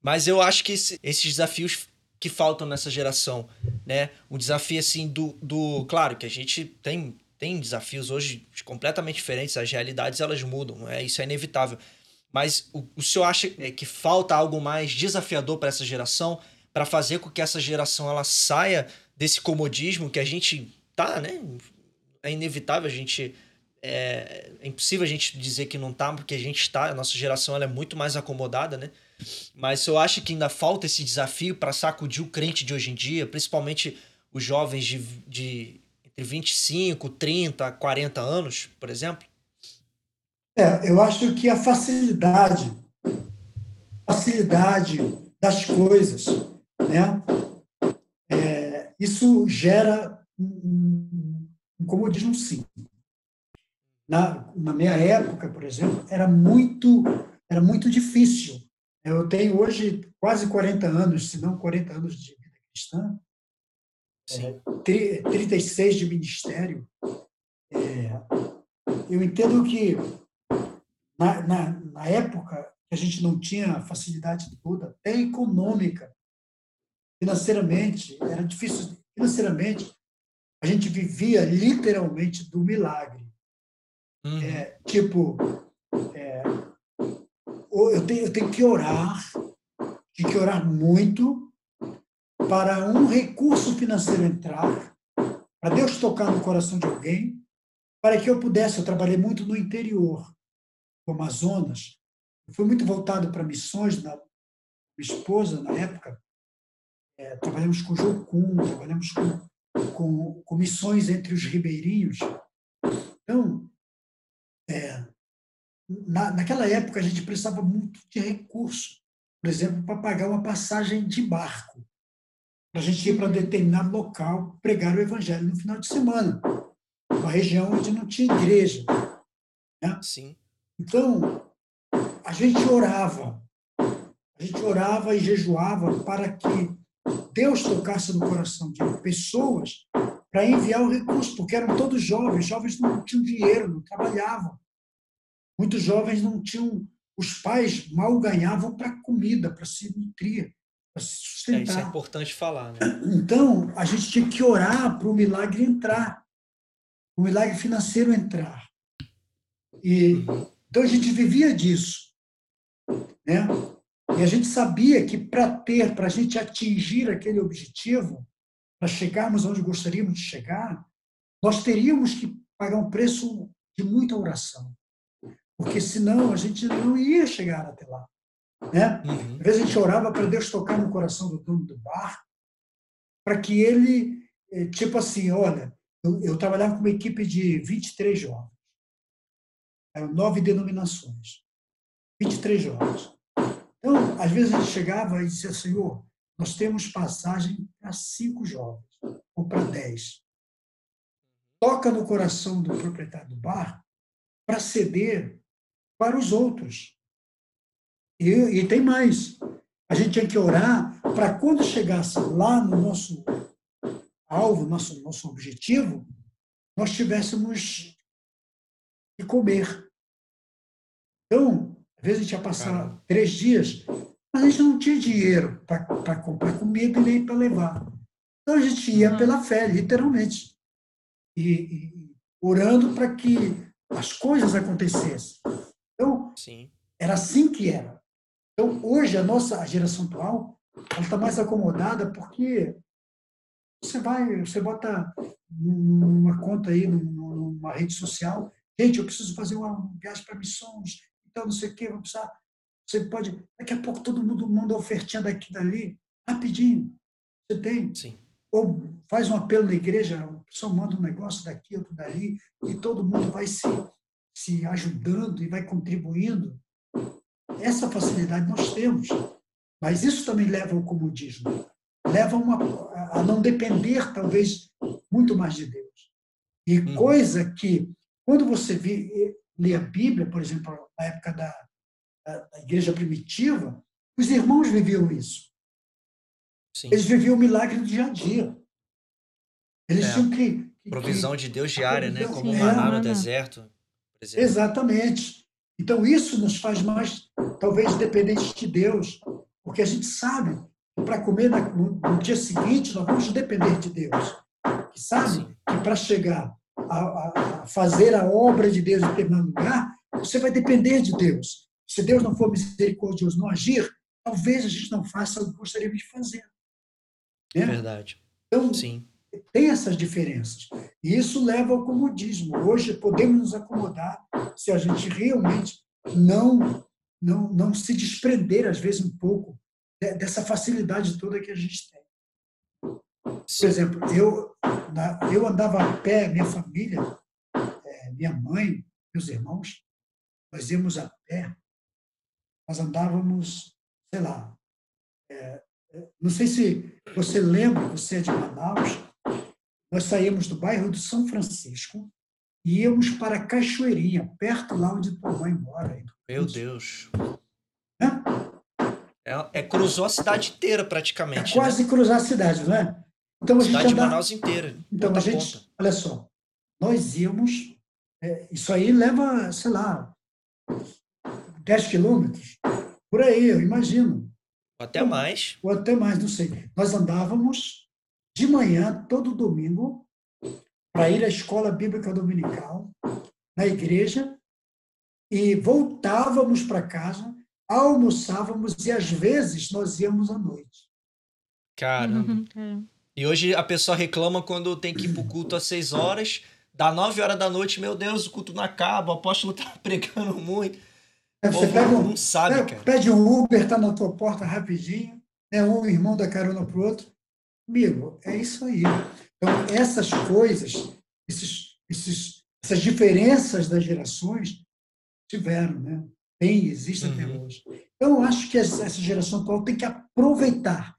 mas eu acho que esse, esses desafios que faltam nessa geração, né? Um desafio assim do, do. Claro que a gente tem, tem desafios hoje completamente diferentes, as realidades elas mudam, é, isso é inevitável. Mas o, o senhor acha é, que falta algo mais desafiador para essa geração, para fazer com que essa geração ela saia desse comodismo que a gente tá, né? É inevitável a gente é, é, impossível a gente dizer que não tá, porque a gente está, a nossa geração ela é muito mais acomodada, né? Mas eu acho que ainda falta esse desafio para sacudir o crente de hoje em dia, principalmente os jovens de, de entre 25, 30, 40 anos, por exemplo. É, eu acho que a facilidade, facilidade das coisas, né? É, isso gera um, um comodismo sim. Na, na minha época, por exemplo, era muito, era muito difícil. Eu tenho hoje quase 40 anos, se não 40 anos de vida cristã, Sim. É, 36 de ministério. É, eu entendo que na, na, na época a gente não tinha facilidade toda, até econômica, financeiramente, era difícil. Financeiramente, a gente vivia literalmente do milagre. Uhum. É, tipo, é, eu, tenho, eu tenho que orar, tenho que orar muito para um recurso financeiro entrar, para Deus tocar no coração de alguém, para que eu pudesse. Eu trabalhei muito no interior do Amazonas, eu fui muito voltado para missões. Na, minha esposa, na época, é, trabalhamos com Jocum, trabalhamos com, com, com missões entre os ribeirinhos. Então, é, na, naquela época, a gente precisava muito de recurso, por exemplo, para pagar uma passagem de barco, para a gente ir para determinado local pregar o evangelho no final de semana, uma região onde não tinha igreja. Né? Sim. Então, a gente orava, a gente orava e jejuava para que Deus tocasse no coração de pessoas para enviar o recurso, porque eram todos jovens, jovens não tinham dinheiro, não trabalhavam. Muitos jovens não tinham, os pais mal ganhavam para comida, para se nutrir, para se sustentar. É, isso é importante falar, né? Então, a gente tinha que orar para o milagre entrar, o milagre financeiro entrar. E, uhum. Então, a gente vivia disso. Né? E a gente sabia que para ter, para a gente atingir aquele objetivo, para chegarmos onde gostaríamos de chegar, nós teríamos que pagar um preço de muita oração. Porque senão a gente não ia chegar até lá. Né? Uhum. Às vezes a gente orava para Deus tocar no coração do dono do bar, para que ele, eh, tipo assim, olha, eu, eu, trabalhava com uma equipe de 23 jovens, eram nove denominações, 23 jovens. Então, às vezes a gente chegava e dizia, Senhor, nós temos passagem para cinco jovens, ou para dez. Toca no coração do proprietário do bar para ceder para os outros. E, e tem mais. A gente tinha que orar para quando chegasse lá no nosso alvo, nosso, nosso objetivo, nós tivéssemos que comer. Então, às vezes a gente ia passar Caramba. três dias mas a gente não tinha dinheiro para comprar comida e nem para levar. Então a gente ia uhum. pela fé, literalmente. E, e orando para que as coisas acontecessem. Então, Sim. era assim que era. Então, hoje, a nossa geração atual está mais acomodada porque você vai, você bota numa conta aí, numa rede social, gente, eu preciso fazer uma viagem para missões, então não sei o quê, vou precisar você pode, daqui a pouco todo mundo manda ofertinha daqui dali, rapidinho. Você tem. Sim. Ou faz um apelo na igreja, a pessoa manda um negócio daqui, outro dali, e todo mundo vai se, se ajudando e vai contribuindo. Essa facilidade nós temos. Mas isso também leva ao comodismo. Leva uma, a não depender, talvez, muito mais de Deus. E hum. coisa que, quando você vê, lê a Bíblia, por exemplo, na época da, da, igreja primitiva, os irmãos viviam isso. Sim. Eles viviam o milagre do dia a dia. Eles é. tinham que, que Provisão de Deus diária, né? Como o maná no deserto. Exatamente. Então, isso nos faz mais, talvez, dependentes de Deus, porque a gente sabe que para comer no, dia seguinte nós vamos depender de Deus. Que sabe Sim. que para chegar a, a, fazer a obra de Deus em determinado lugar, você vai depender de Deus. Se Deus não for misericordioso, não agir, talvez a gente não faça o que gostaríamos de fazer. Né? Verdade. Então, Sim. tem essas diferenças. E isso leva ao comodismo. Hoje podemos nos acomodar se a gente realmente não, não, não se desprender, às vezes, um pouco dessa facilidade toda que a gente tem. Por exemplo, eu, eu andava a pé, minha família, é, minha mãe, meus irmãos, nós íamos a pé, nós andávamos, sei lá, é, é, não sei se você lembra, você é de Manaus, nós saímos do bairro do São Francisco e íamos para Cachoeirinha, perto lá onde tua mãe mora. Meu Deus. É? É, é, cruzou a cidade inteira praticamente. É quase né? cruzar a cidade, não é? Então, a cidade de Manaus inteira. Então a gente, ponta. olha só, nós íamos, é, isso aí leva, sei lá, 10 quilômetros, por aí, eu imagino. Até ou, mais. Ou até mais, não sei. Nós andávamos de manhã, todo domingo, para ir à escola bíblica dominical, na igreja, e voltávamos para casa, almoçávamos e às vezes nós íamos à noite. Caramba. Uhum, é. E hoje a pessoa reclama quando tem que ir pro culto às 6 horas, dá 9 horas da noite, meu Deus, o culto não acaba, o apóstolo tá pregando muito. É, você pega um, não sabe, é, cara. Pede um Uber, tá na tua porta rapidinho, né? um irmão dá carona pro outro. Amigo, é isso aí. Então, essas coisas, esses, esses, essas diferenças das gerações tiveram, né? Tem, existe uhum. até hoje. Então, eu acho que essa geração atual tem que aproveitar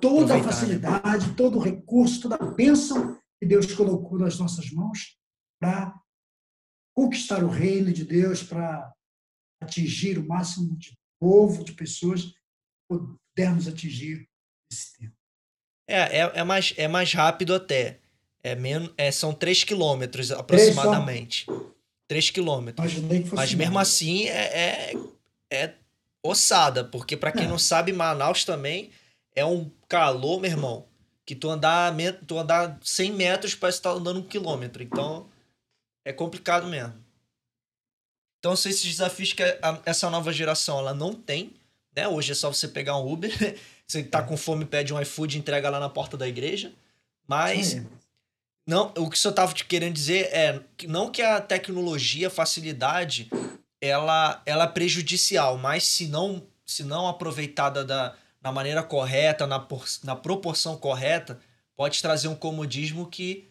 toda a né? facilidade, todo o recurso, toda a bênção que Deus colocou nas nossas mãos para conquistar o reino de Deus, para atingir o máximo de povo, de pessoas que pudermos atingir esse tempo. É, é, é, mais, é mais rápido até. É menos, é, são 3 quilômetros aproximadamente. 3 quilômetros. Mas mesmo assim é, é, é ossada, porque para quem é. não sabe, Manaus também é um calor, meu irmão, que tu andar, tu andar 100 metros parece estar tá andando um quilômetro. Então, é complicado mesmo. Então, são esses desafios que a, essa nova geração ela não tem. Né? Hoje é só você pegar um Uber. você tá com fome, pede um iFood e entrega lá na porta da igreja. Mas... Não, o que o senhor estava te querendo dizer é que não que a tecnologia, a facilidade, ela, ela é prejudicial, mas se não, se não aproveitada da, na maneira correta, na, por, na proporção correta, pode trazer um comodismo que,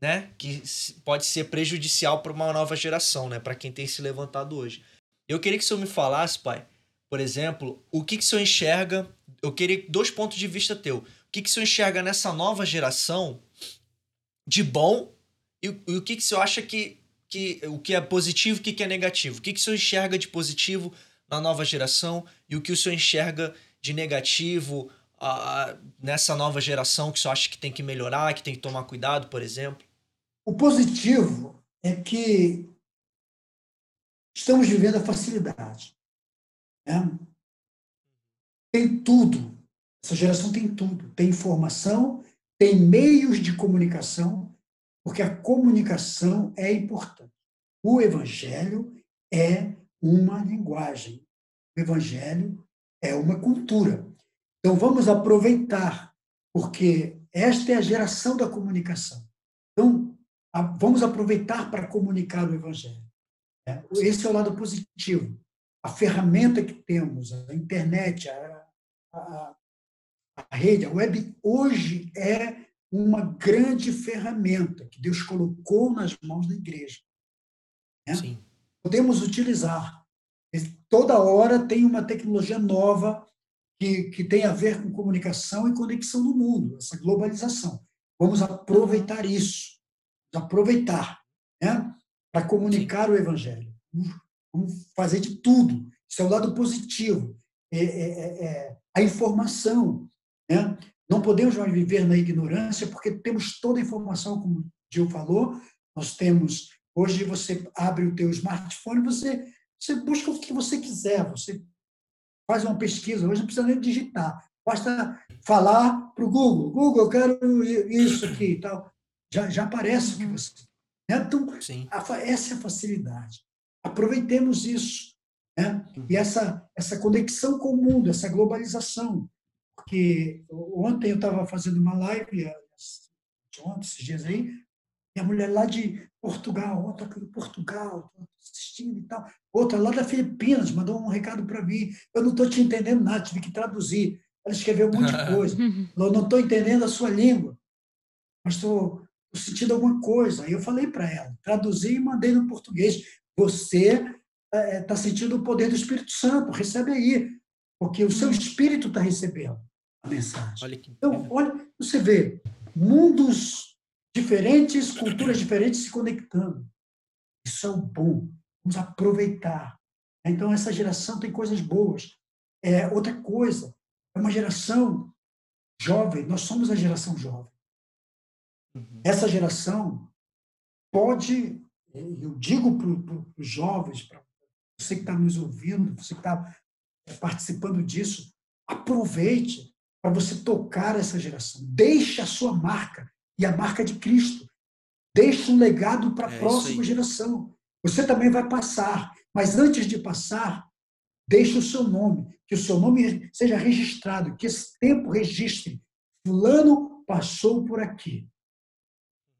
né, que pode ser prejudicial para uma nova geração, né, para quem tem se levantado hoje. Eu queria que o senhor me falasse, pai, por exemplo, o que, que o senhor enxerga. Eu queria dois pontos de vista teu. O que, que o senhor enxerga nessa nova geração de bom e, e o que, que o senhor acha que, que o que é positivo e o que, que é negativo? O que, que o senhor enxerga de positivo na nova geração e o que o senhor enxerga de negativo uh, nessa nova geração que você acha que tem que melhorar, que tem que tomar cuidado, por exemplo? O positivo é que estamos vivendo a facilidade. Né? Tem tudo. Essa geração tem tudo. Tem informação, tem meios de comunicação, porque a comunicação é importante. O evangelho é uma linguagem. O evangelho é uma cultura. Então vamos aproveitar, porque esta é a geração da comunicação. Então vamos aproveitar para comunicar o evangelho. Né? Esse é o lado positivo. A ferramenta que temos, a internet, a, a, a rede, a web, hoje é uma grande ferramenta que Deus colocou nas mãos da igreja. Né? Podemos utilizar. Toda hora tem uma tecnologia nova que, que tem a ver com comunicação e conexão no mundo, essa globalização. Vamos aproveitar isso, aproveitar. Né? para comunicar o evangelho. Vamos fazer de tudo. Isso é o lado positivo. É, é, é, é a informação. Né? Não podemos mais viver na ignorância, porque temos toda a informação, como o Gil falou. Nós temos. Hoje você abre o teu smartphone, você, você busca o que você quiser, você faz uma pesquisa. Hoje não precisa nem digitar. Basta falar para o Google, Google, eu quero isso aqui e tal. Já, já aparece o que uhum. você. Né? Então, a, essa é a facilidade. Aproveitemos isso. Né? Uhum. E essa, essa conexão com o mundo, essa globalização. Porque ontem eu estava fazendo uma live, ontem, esses dias aí, e a mulher lá de Portugal, outra aqui de Portugal, assistindo e tal. Outra lá da Filipinas mandou um recado para mim. Eu não estou te entendendo nada, tive que traduzir. Ela escreveu um monte de coisa. Eu não estou entendendo a sua língua, mas estou sentindo alguma coisa. Aí eu falei para ela, traduzi e mandei no português. Você está é, tá sentindo o poder do Espírito Santo, recebe aí, porque o seu uhum. espírito está recebendo a mensagem. Olha. Então, olha, você vê mundos diferentes, culturas diferentes se conectando. Isso é o bom. Vamos aproveitar. Então, essa geração tem coisas boas. É, outra coisa, é uma geração jovem, nós somos a geração jovem. Uhum. Essa geração pode, eu digo para os jovens, para você que está nos ouvindo, você que está é, participando disso, aproveite para você tocar essa geração. Deixe a sua marca e a marca de Cristo. Deixe um legado para a é próxima geração. Você também vai passar, mas antes de passar, deixe o seu nome, que o seu nome seja registrado, que esse tempo registre. Fulano passou por aqui.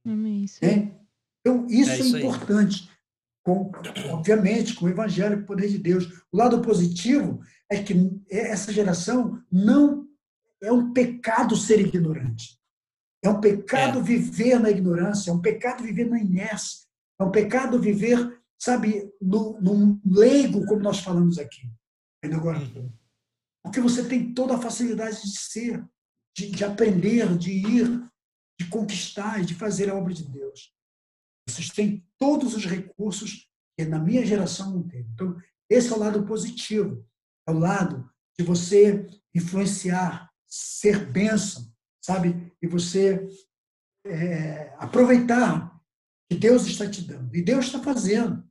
Amém. Isso é? Então, isso é, isso é importante. Com, obviamente, com o evangelho, com o poder de Deus. O lado positivo é que essa geração não é um pecado ser ignorante. É um pecado é. viver na ignorância, é um pecado viver na inércia, é um pecado viver, sabe, no, num leigo, como nós falamos aqui. Agora, uhum. porque você tem toda a facilidade de ser, de, de aprender, de ir, de conquistar, de fazer a obra de Deus. Vocês têm todos os recursos que na minha geração não teve. Então, esse é o lado positivo. É o lado de você influenciar, ser bênção, sabe? E você é, aproveitar que Deus está te dando. E Deus está fazendo.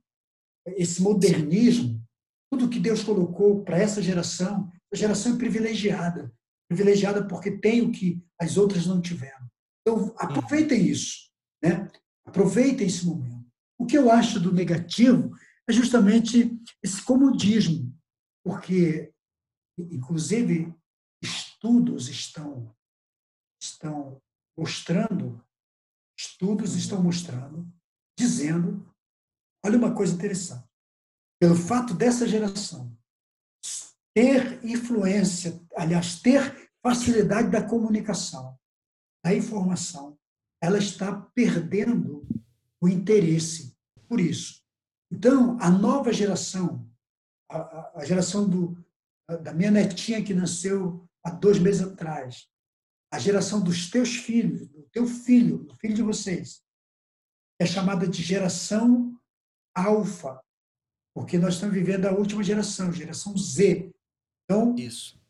Esse modernismo, tudo que Deus colocou para essa geração, a geração é privilegiada. Privilegiada porque tem o que as outras não tiveram. Então, aproveitem isso. Né? Aproveitem esse momento. O que eu acho do negativo é justamente esse comodismo, porque, inclusive, estudos estão estão mostrando, estudos estão mostrando, dizendo, olha uma coisa interessante, pelo fato dessa geração ter influência, aliás, ter facilidade da comunicação, da informação, ela está perdendo o interesse por isso. Então, a nova geração, a, a geração do, da minha netinha que nasceu há dois meses atrás, a geração dos teus filhos, do teu filho, do filho de vocês, é chamada de geração alfa, porque nós estamos vivendo a última geração, geração Z. Então, isso.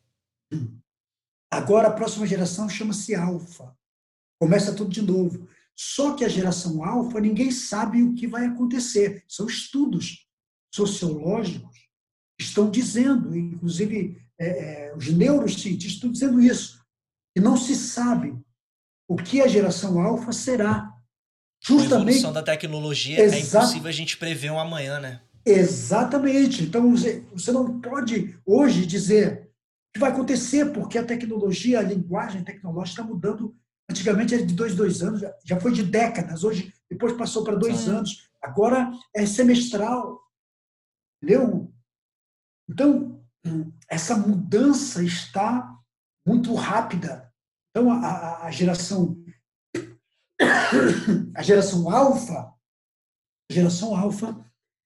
Agora a próxima geração chama-se alfa. Começa tudo de novo. Só que a geração alfa, ninguém sabe o que vai acontecer. São estudos sociológicos que estão dizendo, inclusive é, é, os neurocientistas estão dizendo isso e não se sabe o que a geração alfa será. Justamente. A evolução da tecnologia é impossível a gente prever um amanhã, né? Exatamente. Então você não pode hoje dizer o que vai acontecer, porque a tecnologia, a linguagem tecnológica está mudando. Antigamente era de dois, dois anos, já foi de décadas, hoje depois passou para dois Sim. anos, agora é semestral. Entendeu? Então, essa mudança está muito rápida. Então, a, a geração a geração alfa, a geração alfa,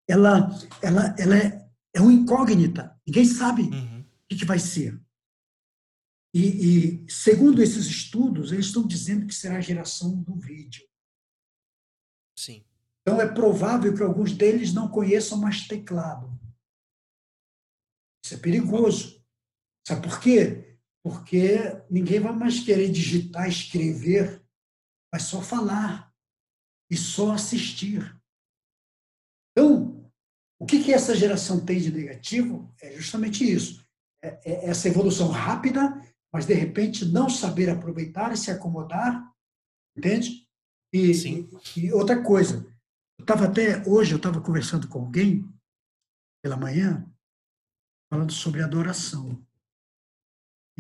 ela, ela, ela é, é uma incógnita. Ninguém sabe uhum. o que vai ser. E, e, segundo esses estudos, eles estão dizendo que será a geração do vídeo. Sim. Então é provável que alguns deles não conheçam mais teclado. Isso é perigoso. Sabe por quê? Porque ninguém vai mais querer digitar, escrever, vai só falar e só assistir. Então, o que, que essa geração tem de negativo é justamente isso. É, é essa evolução rápida, mas de repente não saber aproveitar e se acomodar, entende? E, Sim. e, e outra coisa, eu estava até hoje eu estava conversando com alguém pela manhã falando sobre adoração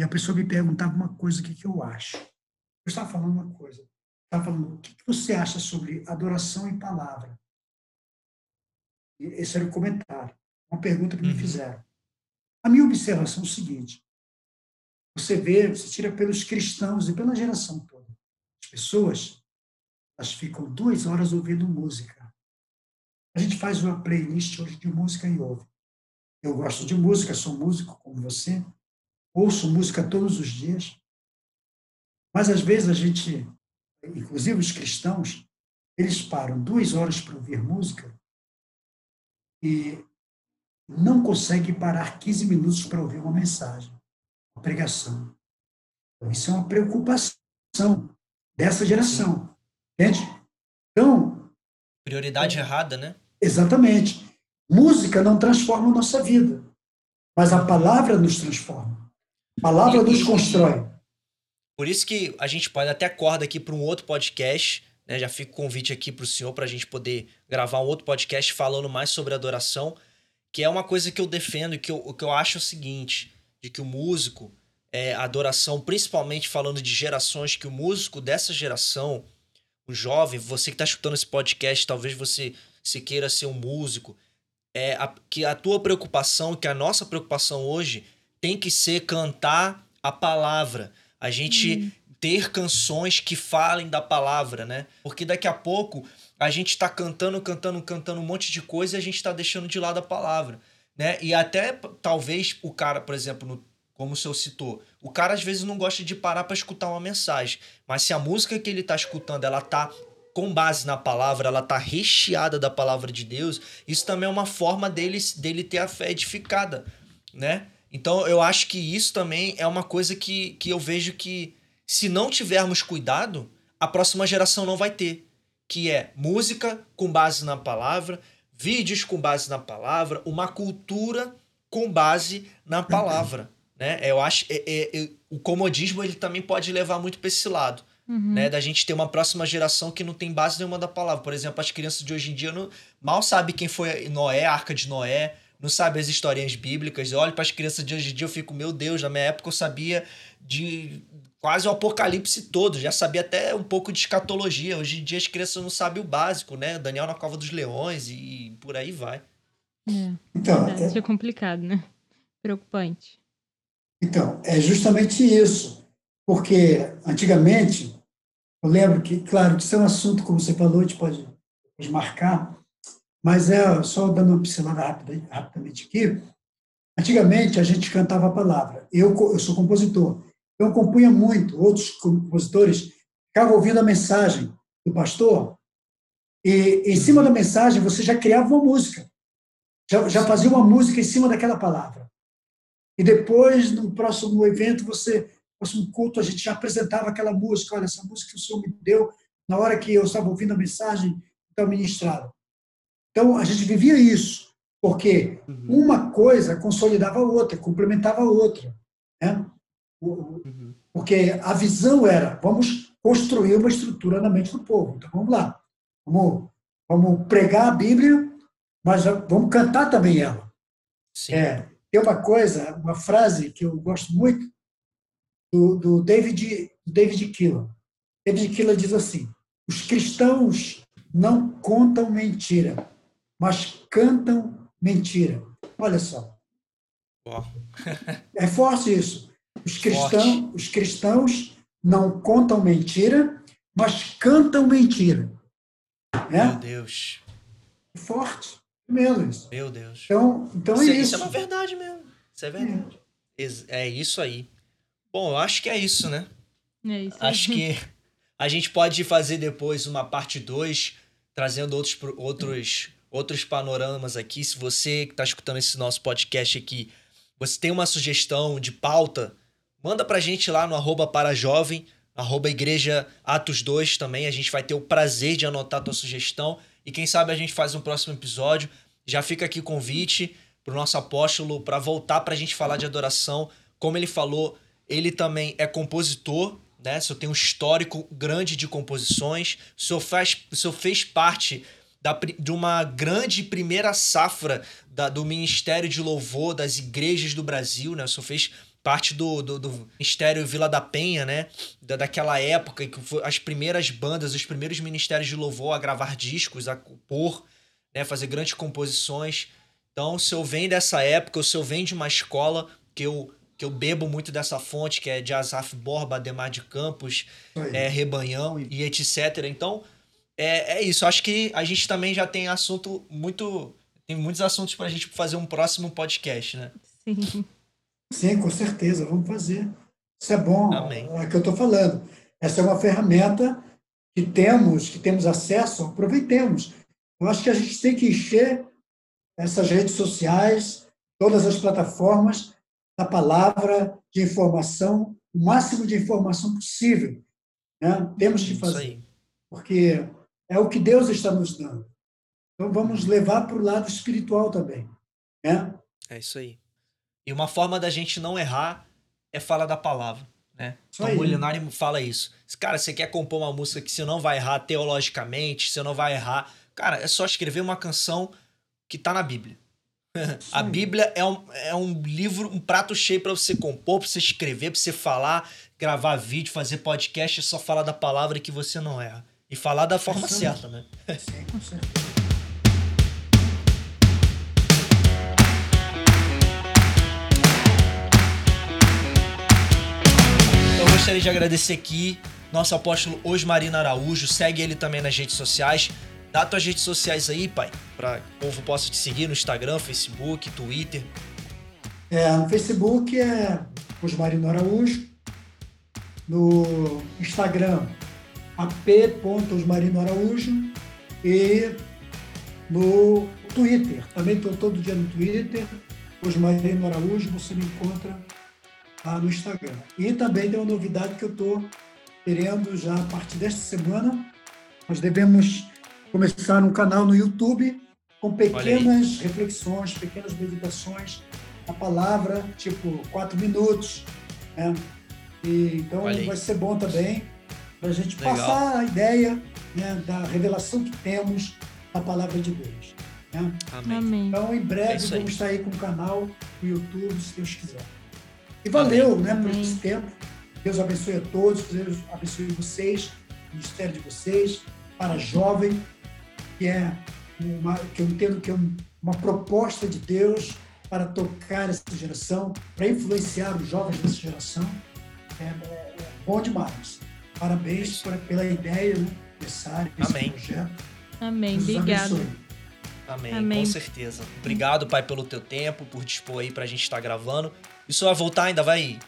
e a pessoa me perguntava uma coisa o que, que eu acho. Eu estava falando uma coisa, estava falando o que, que você acha sobre adoração e palavra. Esse era o comentário, uma pergunta que me uhum. fizeram. A minha observação é o seguinte: você vê, você tira pelos cristãos e pela geração toda, as pessoas, elas ficam duas horas ouvindo música. A gente faz uma playlist hoje de música e ouve. Eu gosto de música, sou músico como você, ouço música todos os dias, mas às vezes a gente, inclusive os cristãos, eles param duas horas para ouvir música e não consegue parar 15 minutos para ouvir uma mensagem, uma pregação. Então, isso é uma preocupação dessa geração. Entende? Então. Prioridade errada, né? Exatamente. Música não transforma a nossa vida, mas a palavra nos transforma. A palavra e, nos constrói. Por isso que a gente pode até acorda aqui para um outro podcast né? Já fica o convite aqui para o senhor para a gente poder gravar um outro podcast falando mais sobre adoração, que é uma coisa que eu defendo que eu, que eu acho o seguinte, de que o músico, é, adoração, principalmente falando de gerações, que o músico dessa geração, o jovem, você que está escutando esse podcast, talvez você se queira ser um músico, é a, que a tua preocupação, que a nossa preocupação hoje tem que ser cantar a palavra. A gente uhum ter canções que falem da palavra, né? Porque daqui a pouco a gente está cantando, cantando, cantando um monte de coisa e a gente está deixando de lado a palavra, né? E até talvez o cara, por exemplo, no, como o senhor citou, o cara às vezes não gosta de parar para escutar uma mensagem, mas se a música que ele está escutando, ela tá com base na palavra, ela tá recheada da palavra de Deus, isso também é uma forma dele, dele ter a fé edificada, né? Então eu acho que isso também é uma coisa que, que eu vejo que se não tivermos cuidado, a próxima geração não vai ter, que é música com base na palavra, vídeos com base na palavra, uma cultura com base na palavra, né? Eu acho é, é, é, o comodismo ele também pode levar muito para esse lado. Uhum. Né, da gente ter uma próxima geração que não tem base nenhuma da palavra. Por exemplo, as crianças de hoje em dia não, mal sabem quem foi Noé, a arca de Noé, não sabe as historinhas bíblicas. Eu olho para as crianças de hoje em dia eu fico, meu Deus, na minha época eu sabia de quase o apocalipse todo, já sabia até um pouco de escatologia. Hoje em dia as crianças não sabem o básico, né? Daniel na cova dos leões e por aí vai. É, então, é, é complicado, né? Preocupante. Então, é justamente isso. Porque antigamente, eu lembro que, claro, que isso é um assunto, como você falou, a gente pode, pode marcar, mas é só dando uma pincelada rápida, rapidamente aqui. Antigamente a gente cantava a palavra. Eu, eu sou compositor. Eu compunha muito, outros compositores ficavam ouvindo a mensagem do pastor, e em cima da mensagem você já criava uma música, já, já fazia uma música em cima daquela palavra. E depois, no próximo evento, você, no próximo culto, a gente já apresentava aquela música. Olha, essa música que o Senhor me deu na hora que eu estava ouvindo a mensagem, então ministrada. Então, a gente vivia isso, porque uhum. uma coisa consolidava a outra, complementava a outra. Né? Uhum. Porque a visão era, vamos construir uma estrutura na mente do povo. Então vamos lá, vamos, vamos pregar a Bíblia, mas vamos cantar também ela. Sim. É, tem uma coisa, uma frase que eu gosto muito do, do David, David Killa. David Killa diz assim: os cristãos não contam mentira, mas cantam mentira. Olha só. é forte isso. Os cristãos, os cristãos não contam mentira, mas cantam mentira. É? Meu Deus. Forte mesmo isso. Meu Deus. Então, então é isso, é isso. Isso é uma verdade mesmo. Isso é verdade. É. é isso aí. Bom, eu acho que é isso, né? É isso. Acho que a gente pode fazer depois uma parte 2 trazendo outros, outros, outros panoramas aqui. Se você que está escutando esse nosso podcast aqui, você tem uma sugestão de pauta, manda pra gente lá no arroba para jovem, arroba igreja Atos 2 também. A gente vai ter o prazer de anotar a tua sugestão. E quem sabe a gente faz um próximo episódio. Já fica aqui o convite pro nosso apóstolo para voltar para a gente falar de adoração. Como ele falou, ele também é compositor, né? O senhor tem um histórico grande de composições. O senhor, faz, o senhor fez parte da, de uma grande primeira safra da, do Ministério de Louvor das igrejas do Brasil, né? O senhor fez parte do, do, do Ministério Vila da Penha, né? Da, daquela época que as primeiras bandas, os primeiros ministérios de louvor a gravar discos, a compor, né? fazer grandes composições. Então, se eu venho dessa época, ou se eu venho de uma escola que eu, que eu bebo muito dessa fonte, que é de Asaf Borba, Ademar de Campos, é, Rebanhão e etc. Então, é, é isso. Acho que a gente também já tem assunto muito. Tem muitos assuntos para a gente fazer um próximo podcast, né? Sim. Sim, com certeza, vamos fazer. Isso é bom. Amém. É o que eu estou falando. Essa é uma ferramenta que temos, que temos acesso, aproveitemos. Eu acho que a gente tem que encher essas redes sociais, todas as plataformas, da palavra de informação, o máximo de informação possível. Né? Temos que fazer. Porque é o que Deus está nos dando. Então vamos levar para o lado espiritual também. Né? É isso aí. E uma forma da gente não errar é falar da palavra. Né? Tom Molinari fala isso. Cara, você quer compor uma música que você não vai errar teologicamente, você não vai errar. Cara, é só escrever uma canção que tá na Bíblia. A Bíblia é um, é um livro, um prato cheio para você compor, para você escrever, para você falar, gravar vídeo, fazer podcast, é só falar da palavra que você não erra. E falar da forma certa, né? Sim, com certeza. gostaria de agradecer aqui nosso apóstolo Osmarino Araújo. Segue ele também nas redes sociais. Dá tuas redes sociais aí, pai, para o povo possa te seguir no Instagram, Facebook, Twitter. É, no Facebook é Osmarino Araújo. No Instagram, ap.osmarino Araújo. E no Twitter, também estou todo dia no Twitter, Osmarino Araújo, você me encontra lá no Instagram. E também tem uma novidade que eu estou querendo já a partir desta semana. Nós devemos começar um canal no YouTube com pequenas reflexões, pequenas meditações, a palavra, tipo, quatro minutos. Né? E, então vai ser bom também para a gente Legal. passar a ideia né, da revelação que temos da palavra de Deus. Né? Amém. Então, em breve, é vamos estar aí com o canal no YouTube, se Deus quiser. E valeu, Amém. né, por esse tempo. Deus abençoe a todos, Deus abençoe vocês, o ministério de vocês, para jovem, que é uma, que eu entendo que é uma proposta de Deus para tocar essa geração, para influenciar os jovens dessa geração. É, é, é bom demais. Parabéns por, pela ideia, né, Amém. projeto. Amém. Obrigado. Amém. Amém. Com certeza. Obrigado, Pai, pelo teu tempo, por dispor aí para a gente estar gravando. Isso vai voltar, ainda vai.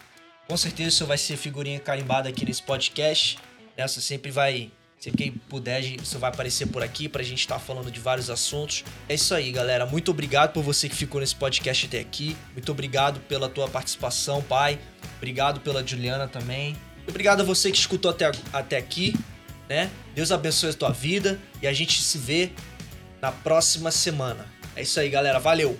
Com certeza isso vai ser figurinha carimbada aqui nesse podcast. Essa sempre vai. Sempre que puder, isso vai aparecer por aqui pra gente estar tá falando de vários assuntos. É isso aí, galera. Muito obrigado por você que ficou nesse podcast até aqui. Muito obrigado pela tua participação, pai. Obrigado pela Juliana também. Obrigado a você que escutou até, até aqui, né? Deus abençoe a tua vida e a gente se vê na próxima semana. É isso aí, galera. Valeu!